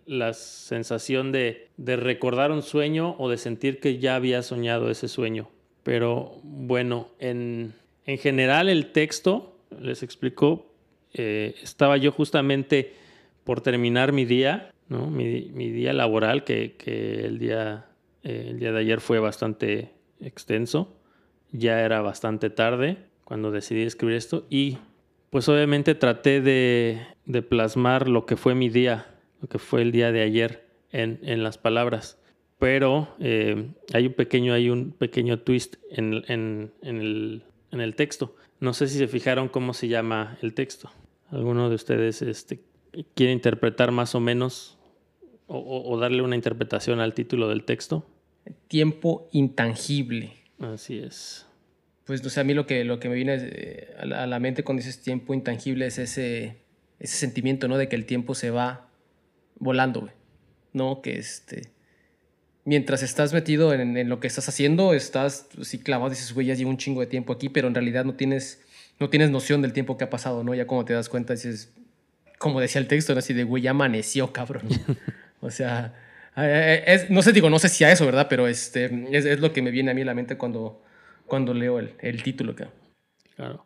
La sensación de, recordar un sueño o de sentir que ya había soñado ese sueño. Pero bueno, en, en general el texto, les explico, eh, estaba yo justamente por terminar mi día, ¿no? mi, día laboral, que, que el, día, eh, el día de ayer fue bastante extenso, ya era bastante tarde cuando decidí escribir esto y pues obviamente traté de, plasmar lo que fue mi día, lo que fue el día de ayer en, las palabras. Pero eh, hay un pequeño, hay un pequeño twist en, el, texto. No sé si se fijaron cómo se llama el texto. ¿Alguno de ustedes este, quiere interpretar más o menos o, darle una interpretación al título del texto?
Tiempo intangible.
Así es
pues no sé, a mí lo que, lo que me viene eh, a la, mente cuando dices tiempo intangible es ese, ese sentimiento, ¿no? De que el tiempo se va volando. ¿No? Que este... Mientras estás metido en, lo que estás haciendo, estás sí clavado, dices, güey, ya llevo un chingo de tiempo aquí, pero en realidad no tienes, no tienes noción del tiempo que ha pasado, ¿no? Ya como te das cuenta, dices, como decía el texto, así de, güey, ya amaneció, cabrón. o sea, eh, eh, es, no sé, digo, no sé si a eso, ¿verdad? Pero este, es, es, lo que me viene a mí a la mente cuando, cuando leo el, el título.
Claro.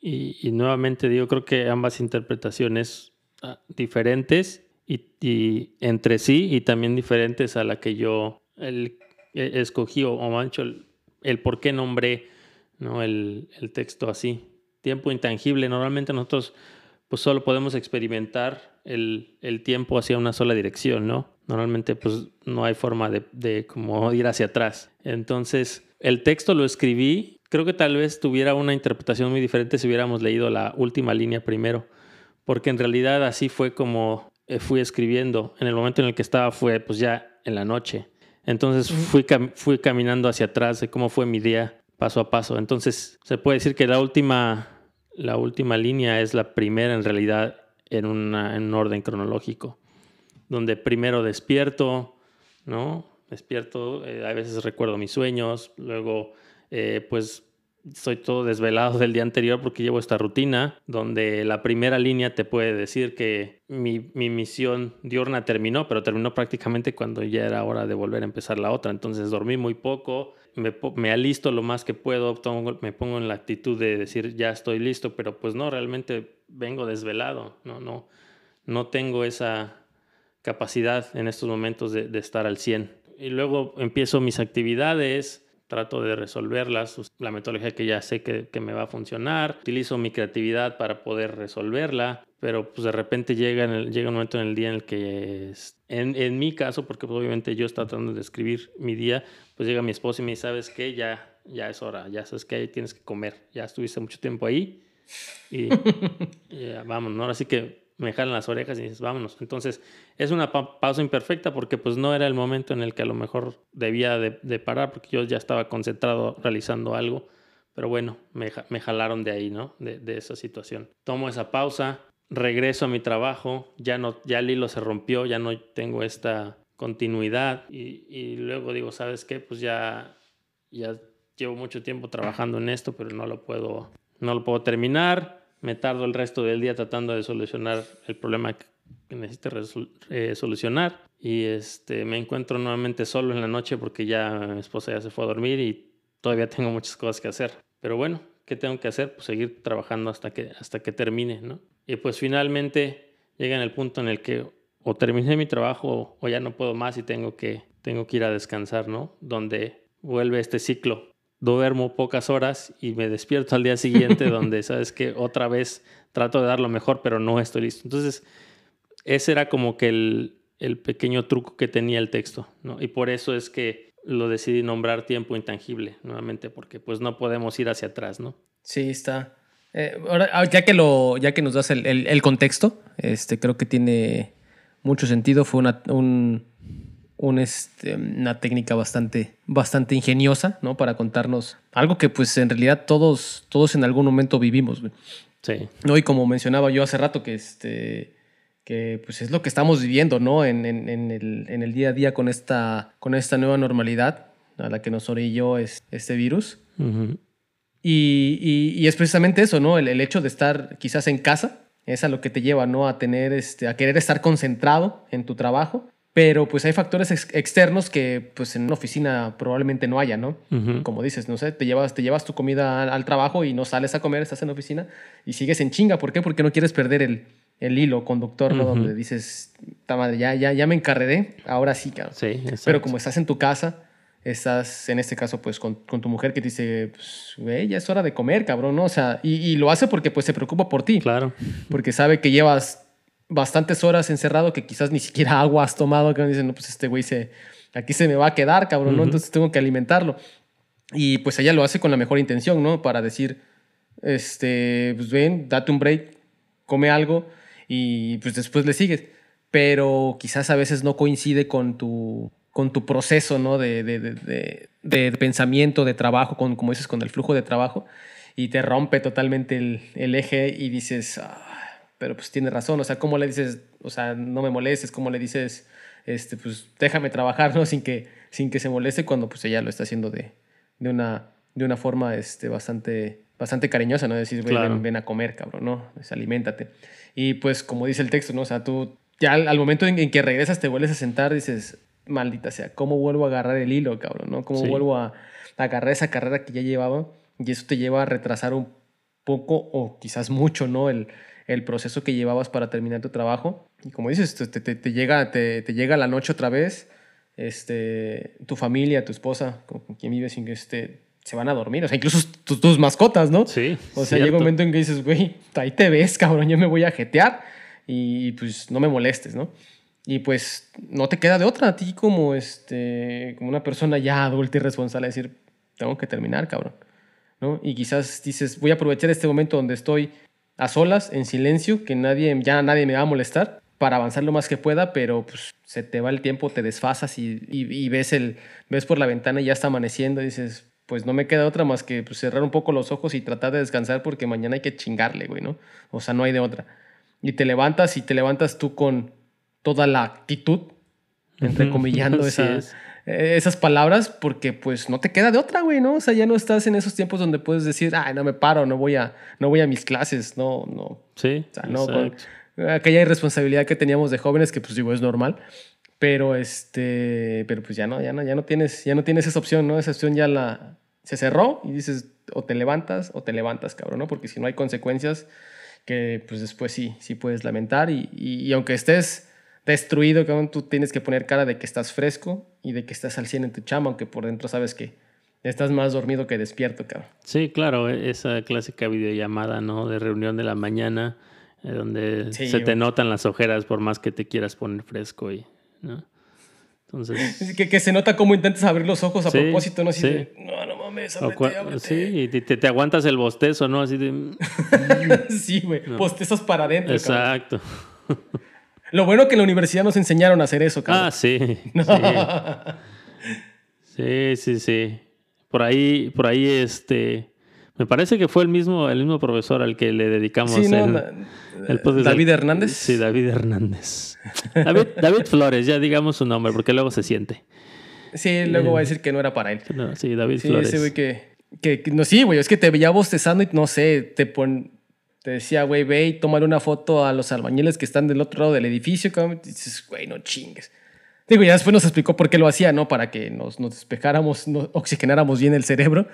Y, y, nuevamente digo, creo que ambas interpretaciones ah, diferentes y, entre sí y también diferentes a la que yo el, e, escogí o, mancho el, el, por qué nombré ¿no? el, el texto así. Tiempo intangible. Normalmente nosotros pues solo podemos experimentar el, el, tiempo hacia una sola dirección, ¿no? Normalmente pues no hay forma de, de como ir hacia atrás. Entonces, el texto lo escribí, creo que tal vez tuviera una interpretación muy diferente si hubiéramos leído la última línea primero, porque en realidad así fue como eh, fui escribiendo. En el momento en el que estaba fue pues ya en la noche. Entonces fui, fui caminando hacia atrás de cómo fue mi día paso a paso. Entonces se puede decir que la última, la última línea es la primera en realidad en, en un orden cronológico, donde primero despierto, ¿no? Despierto, eh, a veces recuerdo mis sueños, luego eh, pues estoy todo desvelado del día anterior porque llevo esta rutina donde la primera línea te puede decir que mi, misión diurna terminó, pero terminó prácticamente cuando ya era hora de volver a empezar la otra. Entonces dormí muy poco, me, me alisto lo más que puedo, me pongo en la actitud de decir ya estoy listo, pero pues no, realmente vengo desvelado, no, no, no tengo esa capacidad en estos momentos de, de estar al 100. Y luego empiezo mis actividades, trato de resolverlas, la metodología que ya sé que, me va a funcionar, utilizo mi creatividad para poder resolverla, pero pues de repente llega, llega un momento en el día en el que, en, en mi caso, porque pues, obviamente yo estoy tratando de escribir mi día, pues llega mi esposo y me dice, ¿sabes qué? Ya, ya es hora, ya sabes que tienes que comer, ya estuviste mucho tiempo ahí y, vamos, ¿no? Así que me jalan las orejas y dices, vámonos. Entonces, es una pausa imperfecta porque pues no era el momento en el que a lo mejor debía de, parar porque yo ya estaba concentrado realizando algo. Pero bueno, me, me jalaron de ahí, ¿no? De, de, esa situación. Tomo esa pausa, regreso a mi trabajo, ya, no, ya el hilo se rompió, ya no tengo esta continuidad y, y luego digo, ¿sabes qué? Pues ya, ya llevo mucho tiempo trabajando en esto, pero no lo puedo, no lo puedo terminar me tardo el resto del día tratando de solucionar el problema que necesito eh, solucionar y este, me encuentro nuevamente solo en la noche porque ya mi esposa ya se fue a dormir y todavía tengo muchas cosas que hacer. Pero bueno, ¿qué tengo que hacer? Pues seguir trabajando hasta que, hasta que termine, ¿no? Y pues finalmente llega en el punto en el que o terminé mi trabajo o ya no puedo más y tengo que, tengo que ir a descansar, ¿no? Donde vuelve este ciclo duermo pocas horas y me despierto al día siguiente donde, sabes que otra vez trato de dar lo mejor, pero no estoy listo. Entonces, ese era como que el, el pequeño truco que tenía el texto, ¿no? Y por eso es que lo decidí nombrar tiempo intangible, nuevamente, porque pues no podemos ir hacia atrás, ¿no?
Sí, está. Eh, ahora, ah, ya que, lo, ya que nos das el, el, el, contexto, este, creo que tiene mucho sentido. Fue una, un, este, una técnica bastante, bastante ingeniosa, ¿no? Para contarnos algo que pues en realidad todos, todos en algún momento vivimos.
Sí.
¿no? Y como mencionaba yo hace rato que, este, que pues es lo que estamos viviendo, ¿no? En, en, en, el, en el, día a día con esta, con esta nueva normalidad a la que nos orilló es, este virus. y, y, y, es precisamente eso, ¿no? El, el, hecho de estar quizás en casa es a lo que te lleva, ¿no? A tener, este, a querer estar concentrado en tu trabajo pero pues hay factores externos que pues en una oficina probablemente no haya, ¿no? Como dices, no sé, te llevas, te llevas tu comida al, trabajo y no sales a comer, estás en la oficina y sigues en chinga. ¿Por qué? Porque no quieres perder el, el hilo conductor, ¿no? Donde dices, madre, ya, ya, ya me encarreré, ahora sí, cabrón.
Sí,
Pero como estás en tu casa, estás en este caso pues con, con tu mujer que te dice, pues, güey, ya es hora de comer, cabrón, ¿no? O sea, y, y lo hace porque pues se preocupa por ti.
Claro.
Porque sabe que llevas bastantes horas encerrado que quizás ni siquiera agua has tomado, que dicen, no, pues este güey se, aquí se me va a quedar, cabrón, ¿no? Entonces tengo que alimentarlo. Y pues ella lo hace con la mejor intención, ¿no? Para decir, este, pues ven, date un break, come algo y pues después le sigues. Pero quizás a veces no coincide con tu, con tu proceso, ¿no? De, de, de, de pensamiento, de trabajo, con, como dices, con el flujo de trabajo y te rompe totalmente el, el eje y dices, ah, pero pues tiene razón, o sea, ¿cómo le dices, o sea, no me molestes, cómo le dices, este, pues déjame trabajar, ¿no? Sin que, sin que se moleste cuando pues ella lo está haciendo de, de, una, de una forma este, bastante, bastante cariñosa, ¿no? Decir, ven, a comer, cabrón, ¿no? Pues, aliméntate. Y pues como dice el texto, ¿no? O sea, tú ya al, momento en, que regresas te vuelves a sentar, dices, maldita sea, ¿cómo vuelvo a agarrar el hilo, cabrón, ¿no? ¿Cómo vuelvo a, a agarrar esa carrera que ya llevaba? Y eso te lleva a retrasar un poco o quizás mucho, ¿no? El, el proceso que llevabas para terminar tu trabajo. Y como dices, te, te, llega, te, llega la noche otra vez, este, tu familia, tu esposa, con, quien vives, este, se van a dormir. O sea, incluso tus, mascotas, ¿no?
Sí.
O sea, llega un momento en que dices, güey, ahí te ves, cabrón, yo me voy a jetear y pues no me molestes, ¿no? Y pues no te queda de otra a ti como, este, como una persona ya adulta y responsable decir, tengo que terminar, cabrón. ¿no? Y quizás dices, voy a aprovechar este momento donde estoy a solas, en silencio, que nadie, ya nadie me va a molestar para avanzar lo más que pueda, pero pues se te va el tiempo, te desfasas y, y, ves, el, ves por la ventana y ya está amaneciendo y dices, pues no me queda otra más que pues, cerrar un poco los ojos y tratar de descansar porque mañana hay que chingarle, güey, ¿no? O sea, no hay de otra. Y te levantas y te levantas tú con toda la actitud entrecomillando esa, eh, esas palabras porque pues no te queda de otra, güey, ¿no? O sea, ya no estás en esos tiempos donde puedes decir, ay, no me paro, no voy a, no voy a mis clases, no, no.
Sí.
O sea, no, con aquella irresponsabilidad que teníamos de jóvenes, que pues digo, es normal. Pero este, pero pues ya no, ya no, ya no tienes, ya no tienes esa opción, ¿no? Esa opción ya la, se cerró y dices, o te levantas o te levantas, cabrón, ¿no? Porque si no hay consecuencias que pues después sí, sí puedes lamentar y, y, aunque estés destruido, cabrón, tú tienes que poner cara de que estás fresco y de que estás al 100 en tu chama, aunque por dentro sabes que estás más dormido que despierto, cabrón.
Sí, claro, e, esa clásica videollamada, ¿no? De reunión de la mañana, eh, donde se te notan las ojeras por más que te quieras poner fresco y, ¿no?
Entonces... Que, que, se nota cómo intentas abrir los ojos a propósito, ¿no? Así de, no, no mames, ábrete,
Sí, y te, te, aguantas el bostezo, ¿no? Así de...
sí, güey, bostezos para adentro.
Exacto.
Lo bueno que en la universidad nos enseñaron a hacer eso, cabrón.
Ah, sí. Sí. sí, sí, Por ahí, por ahí, este... Me parece que fue el mismo, el mismo profesor al que le dedicamos sí, no,
el, David Hernández.
Sí, David Hernández. David, David, Flores, ya digamos su nombre, porque luego se siente.
Sí, luego va a decir que no era para él.
sí, David Flores.
Ese güey que, que, no, sí, güey, es que te veía bostezando y no sé, te pon, te decía, güey, ve y una foto a los albañiles que están del otro lado del edificio. Y dices, güey, no chingues. Digo, ya después nos explicó por qué lo hacía, ¿no? Para que nos, nos despejáramos, nos oxigenáramos bien el cerebro.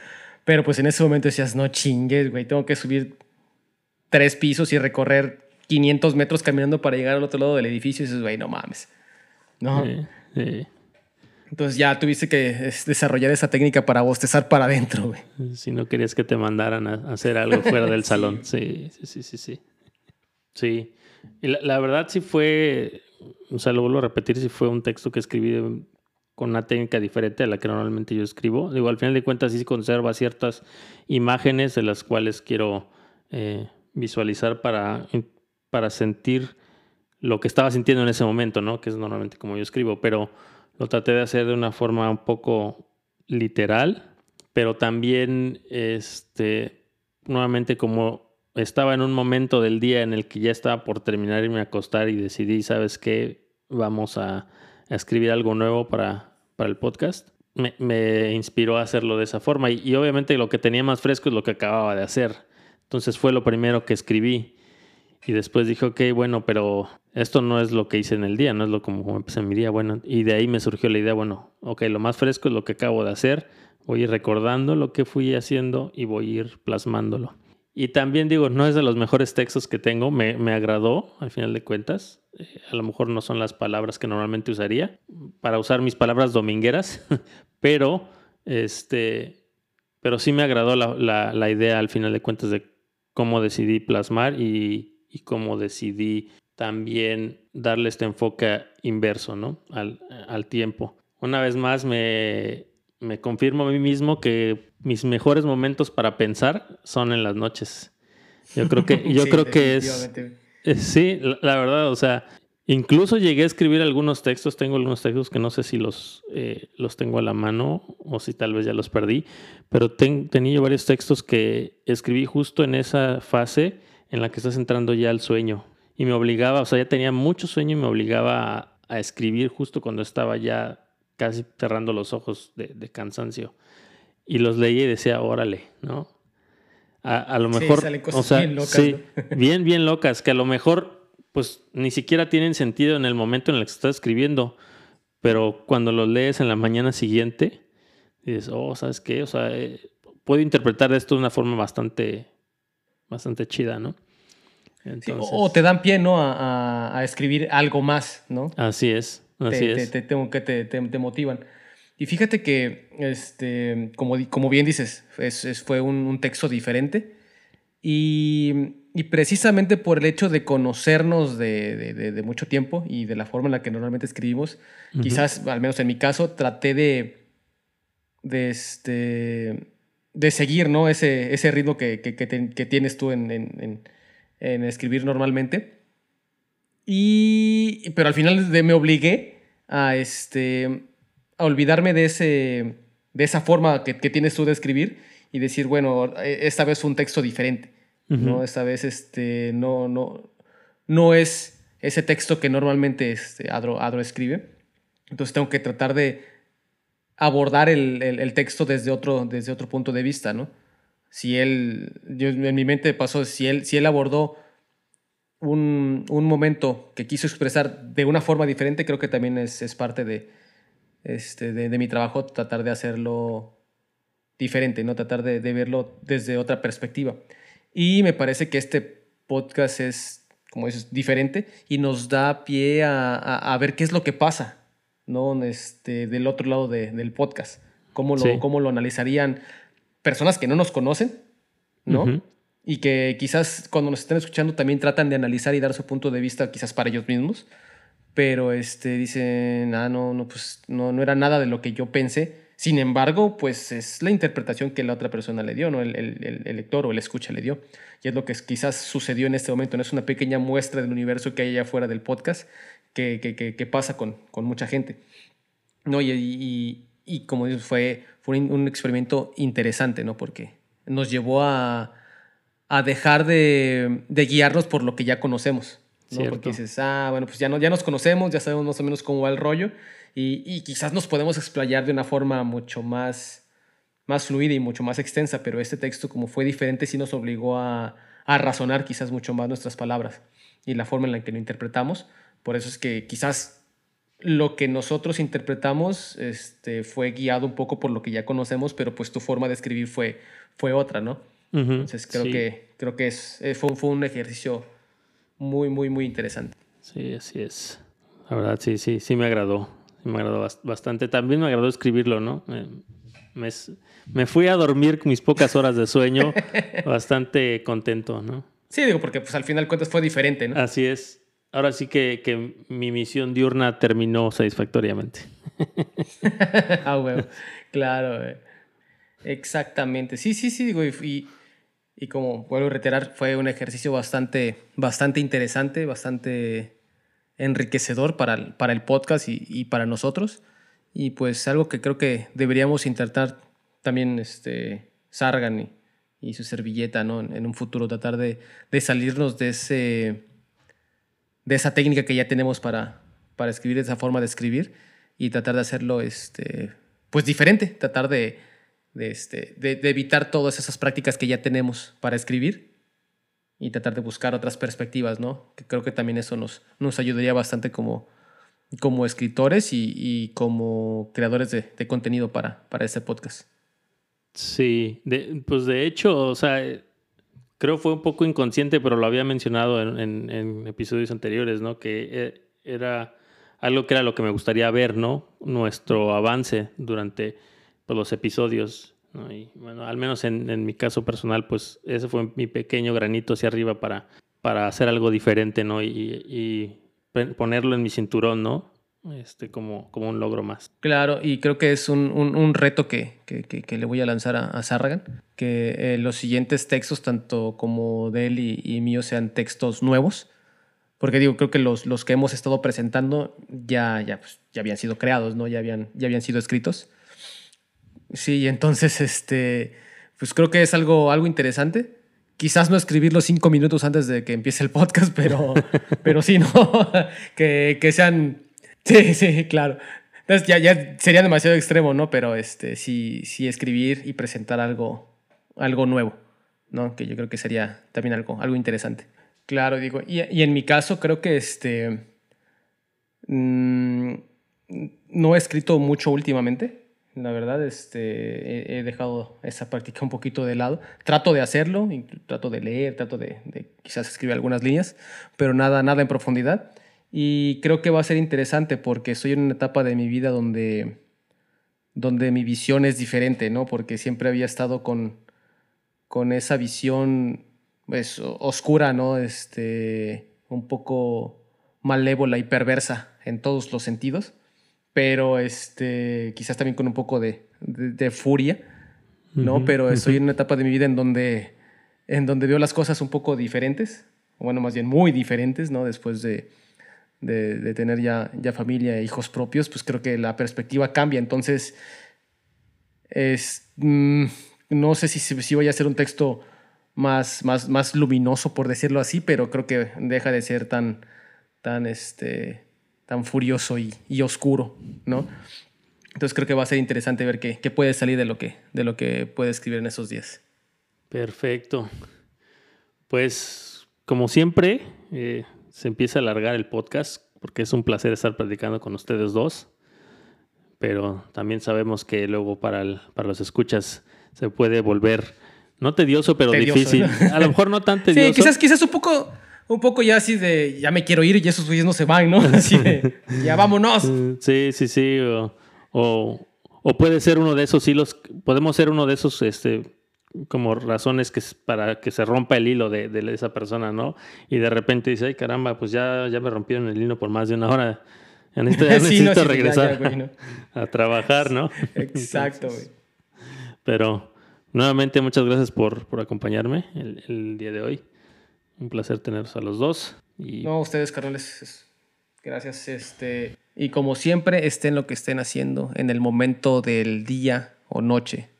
Pero pues en ese momento decías, no chingues, güey, tengo que subir tres pisos y recorrer 500 metros caminando para llegar al otro lado del edificio. Y dices, güey, no mames. No. Entonces ya tuviste que desarrollar esa técnica para bostezar para adentro, güey.
Si no querías que te mandaran a hacer algo fuera del salón. Sí, sí, sí, sí, sí. Sí. Y la, la, verdad sí fue, o sea, lo vuelvo a repetir, sí fue un texto que escribí con una técnica diferente a la que normalmente yo escribo. Digo, al final de cuentas sí conserva ciertas imágenes de las cuales quiero eh, visualizar para, para sentir lo que estaba sintiendo en ese momento, ¿no? Que es normalmente como yo escribo, pero lo traté de hacer de una forma un poco literal, pero también, este, nuevamente como estaba en un momento del día en el que ya estaba por terminar y me acostar y decidí, ¿sabes qué? Vamos a a escribir algo nuevo para, para el podcast, me, me, inspiró a hacerlo de esa forma. Y, obviamente lo que tenía más fresco es lo que acababa de hacer. Entonces fue lo primero que escribí. Y después dije, ok, bueno, pero esto no es lo que hice en el día, no es lo como, empecé mi día. Bueno, y de ahí me surgió la idea, bueno, ok, lo más fresco es lo que acabo de hacer. Voy a ir recordando lo que fui haciendo y voy a ir plasmándolo. Y también digo, no es de los mejores textos que tengo, me, me agradó al final de cuentas. Eh, a lo mejor no son las palabras que normalmente usaría para usar mis palabras domingueras, pero, este, pero sí me agradó la, la, idea al final de cuentas de cómo decidí plasmar y, y cómo decidí también darle este enfoque inverso ¿no? al, al tiempo. Una vez más me, me confirmo a mí mismo que mis mejores momentos para pensar son en las noches. Yo creo que, yo creo que es. Sí, la, verdad, o sea, incluso llegué a escribir algunos textos. Tengo algunos textos que no sé si los, eh, los tengo a la mano o si tal vez ya los perdí, pero tenía yo varios textos que escribí justo en esa fase en la que estás entrando ya al sueño. Y me obligaba, o sea, ya tenía mucho sueño y me obligaba a escribir justo cuando estaba ya casi cerrando los ojos de, cansancio. Y los leí y decía, órale, ¿no? A, lo mejor, o sea, bien locas, sí, bien, bien locas, que a lo mejor, pues, ni siquiera tienen sentido en el momento en el que estás escribiendo, pero cuando los lees en la mañana siguiente, dices, oh, ¿sabes qué? O sea, eh, puedo interpretar esto de una forma bastante, bastante chida, ¿no?
o te dan pie, ¿no? A, a, escribir algo más, ¿no?
Así es te,
Te, que te, te, motivan. Y fíjate que, este, como, como bien dices, es, fue un, texto diferente. Y, y, precisamente por el hecho de conocernos de, de, mucho tiempo y de la forma en la que normalmente escribimos, quizás, al menos en mi caso, traté de, de, este, de seguir ¿no? ese, ese ritmo que, que, que, tienes tú en, en, en escribir normalmente. Y, pero al final me obligué a, este, a olvidarme de, ese, de esa forma que, que, tienes tú de escribir y decir, bueno, esta vez un texto diferente, ¿no? Esta vez este, no, no, no es ese texto que normalmente este, Adro, Adro escribe. Entonces tengo que tratar de abordar el, texto desde otro, desde otro punto de vista, ¿no? Si él, yo, en mi mente pasó, si él, si él abordó un, momento que quiso expresar de una forma diferente, creo que también es, parte de, este, de, mi trabajo tratar de hacerlo diferente, ¿no? Tratar de, verlo desde otra perspectiva. Y me parece que este podcast es, como dices, diferente y nos da pie a ver qué es lo que pasa ¿no? Este, del otro lado del podcast. ¿Cómo lo, cómo lo analizarían personas que no nos conocen, ¿no? Y que quizás cuando nos estén escuchando también tratan de analizar y dar su punto de vista quizás para ellos mismos. Pero este, dicen, ah, no, no, pues no, no era nada de lo que yo pensé. Sin embargo, pues es la interpretación que la otra persona le dio, ¿no? El, el, el, lector o el escucha le dio. Y es lo que quizás sucedió en este momento, ¿no? Es una pequeña muestra del universo que hay allá afuera del podcast que, pasa con, mucha gente. ¿no? Y, como dices, fue, fue un experimento interesante, ¿no? Porque nos llevó a, dejar de, guiarnos por lo que ya conocemos. ¿no? Porque dices, ah, bueno, pues ya, no, ya nos conocemos, ya sabemos más o menos cómo va el rollo y, quizás nos podemos explayar de una forma mucho más, más fluida y mucho más extensa, pero este texto como fue diferente sí nos obligó a, a razonar quizás mucho más nuestras palabras y la forma en la que lo interpretamos. Por eso es que quizás lo que nosotros interpretamos este, fue guiado un poco por lo que ya conocemos, pero pues tu forma de escribir fue, fue otra, ¿no? Entonces creo que, creo que es, eh, fue, fue, un ejercicio muy, muy, muy interesante.
Sí, así es. La verdad, sí, sí, sí me agradó. me agradó bastante. También me agradó escribirlo, ¿no? Me, me fui a dormir con mis pocas horas de sueño bastante contento, ¿no?
Sí, digo, porque pues al final cuentas fue diferente, ¿no?
Así es ahora sí que, mi misión diurna terminó satisfactoriamente.
ah, bueno, claro. Exactamente. Sí, sí, sí, y, y, como vuelvo a reiterar, fue un ejercicio bastante, bastante interesante, bastante enriquecedor para el, para el podcast y, para nosotros. Y pues algo que creo que deberíamos intentar también este, Sargan y, su servilleta, ¿no? En, un futuro, tratar de, de salirnos de ese de esa técnica que ya tenemos para, para escribir, esa forma de escribir y tratar de hacerlo este, pues diferente, tratar de, de, este, de, evitar todas esas prácticas que ya tenemos para escribir y tratar de buscar otras perspectivas, ¿no? Que creo que también eso nos, nos ayudaría bastante como, como escritores y, como creadores de, contenido para, para este podcast.
Sí, pues de hecho, o sea, creo fue un poco inconsciente, pero lo había mencionado en, episodios anteriores, ¿no? Que eh, era algo que era lo que me gustaría ver, ¿no? Nuestro avance durante pues, los episodios. Y bueno, al menos en, mi caso personal, pues ese fue mi pequeño granito hacia arriba para, para hacer algo diferente, ¿no? Y ponerlo en mi cinturón, ¿no? Este, como, como un logro más.
Claro, y creo que es un, un, reto que, que, que, le voy a lanzar a, a Sarragan, que eh, los siguientes textos, tanto como de él y, y, mío, sean textos nuevos, porque digo, creo que los, los que hemos estado presentando ya, ya, pues, ya habían sido creados, ¿no? ya, habían, ya habían sido escritos. Sí, entonces, este, pues creo que es algo, algo interesante. Quizás no escribirlo cinco minutos antes de que empiece el podcast, pero, pero sí, ¿no? que, que sean Sí, sí, claro. Entonces ya, ya sería demasiado extremo, ¿no? Pero este, sí, sí escribir y presentar algo, algo nuevo, ¿no? Que yo creo que sería también algo, algo interesante. Claro, digo. Y, y en mi caso creo que este... Mm, no he escrito mucho últimamente. La verdad, este, he, dejado esa práctica un poquito de lado. Trato de hacerlo, trato de leer, trato de, de quizás escribir algunas líneas, pero nada, nada en profundidad. Y creo que va a ser interesante porque estoy en una etapa de mi vida donde, donde mi visión es diferente, ¿no? Porque siempre había estado con, con esa visión pues, oscura, ¿no? Este, un poco malévola y perversa en todos los sentidos, pero este, quizás también con un poco de, de, furia, ¿no? pero estoy en una etapa de mi vida en donde, en donde veo las cosas un poco diferentes, bueno, más bien muy diferentes, ¿no? Después de, de, tener ya, ya familia e hijos propios, pues creo que la perspectiva cambia. Entonces, es, mm, no sé si, si voy a hacer un texto más, más, más luminoso, por decirlo así, pero creo que deja de ser tan, tan, este, tan furioso y, oscuro, ¿no? Entonces creo que va a ser interesante ver qué, puede salir de lo, que, de lo que puede escribir en esos días.
Perfecto. Pues como siempre, eh, se empieza a alargar el podcast porque es un placer estar platicando con ustedes dos, pero también sabemos que luego para, para los escuchas se puede volver no tedioso, pero difícil. A lo mejor no tan tedioso.
Sí, quizás, quizás un poco, un poco ya así de ya me quiero ir y esos güeyes no se van, ¿no? Así de ya vámonos.
Sí, sí, sí. O, o, puede ser uno de esos hilos, podemos ser uno de esos, este, como razones que para que se rompa el hilo de, de, esa persona, ¿no? Y de repente dice, ay caramba, pues ya, ya me rompieron el hilo por más de una hora. Ya necesito, regresar a trabajar, ¿no?
Exacto, güey.
Pero nuevamente muchas gracias por, por acompañarme el, el, día de hoy. Un placer tenerlos a los dos. Y...
No, ustedes, carnales, gracias. Este, y como siempre, estén lo que estén haciendo en el momento del día o noche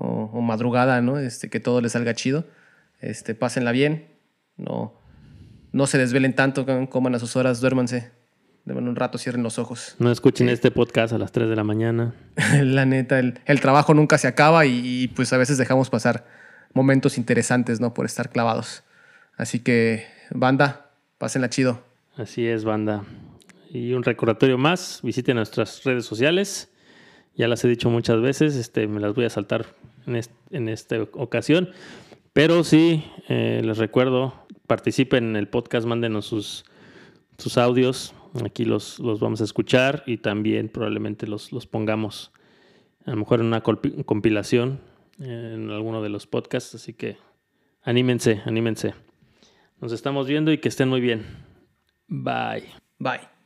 o, madrugada, ¿no? Este, que todo les salga chido. Este, pásenla bien. No, no se desvelen tanto, coman a sus horas, duérmanse. Deben un rato, cierren los ojos.
No escuchen este podcast a las 3 de la mañana.
la neta, el, trabajo nunca se acaba y, pues a veces dejamos pasar momentos interesantes, ¿no? Por estar clavados. Así que, banda, pásenla chido.
Así es, banda. Y un recordatorio más, visiten nuestras redes sociales. Ya las he dicho muchas veces, este, me las voy a saltar en, esta ocasión. Pero sí, eh, les recuerdo, participen en el podcast, mándenos sus, sus audios, Aquí los, los vamos a escuchar y también probablemente los, los pongamos a lo mejor en una compilación en alguno de los podcasts. Así que anímense, anímense. Nos estamos viendo y que estén muy bien. Bye.
Bye.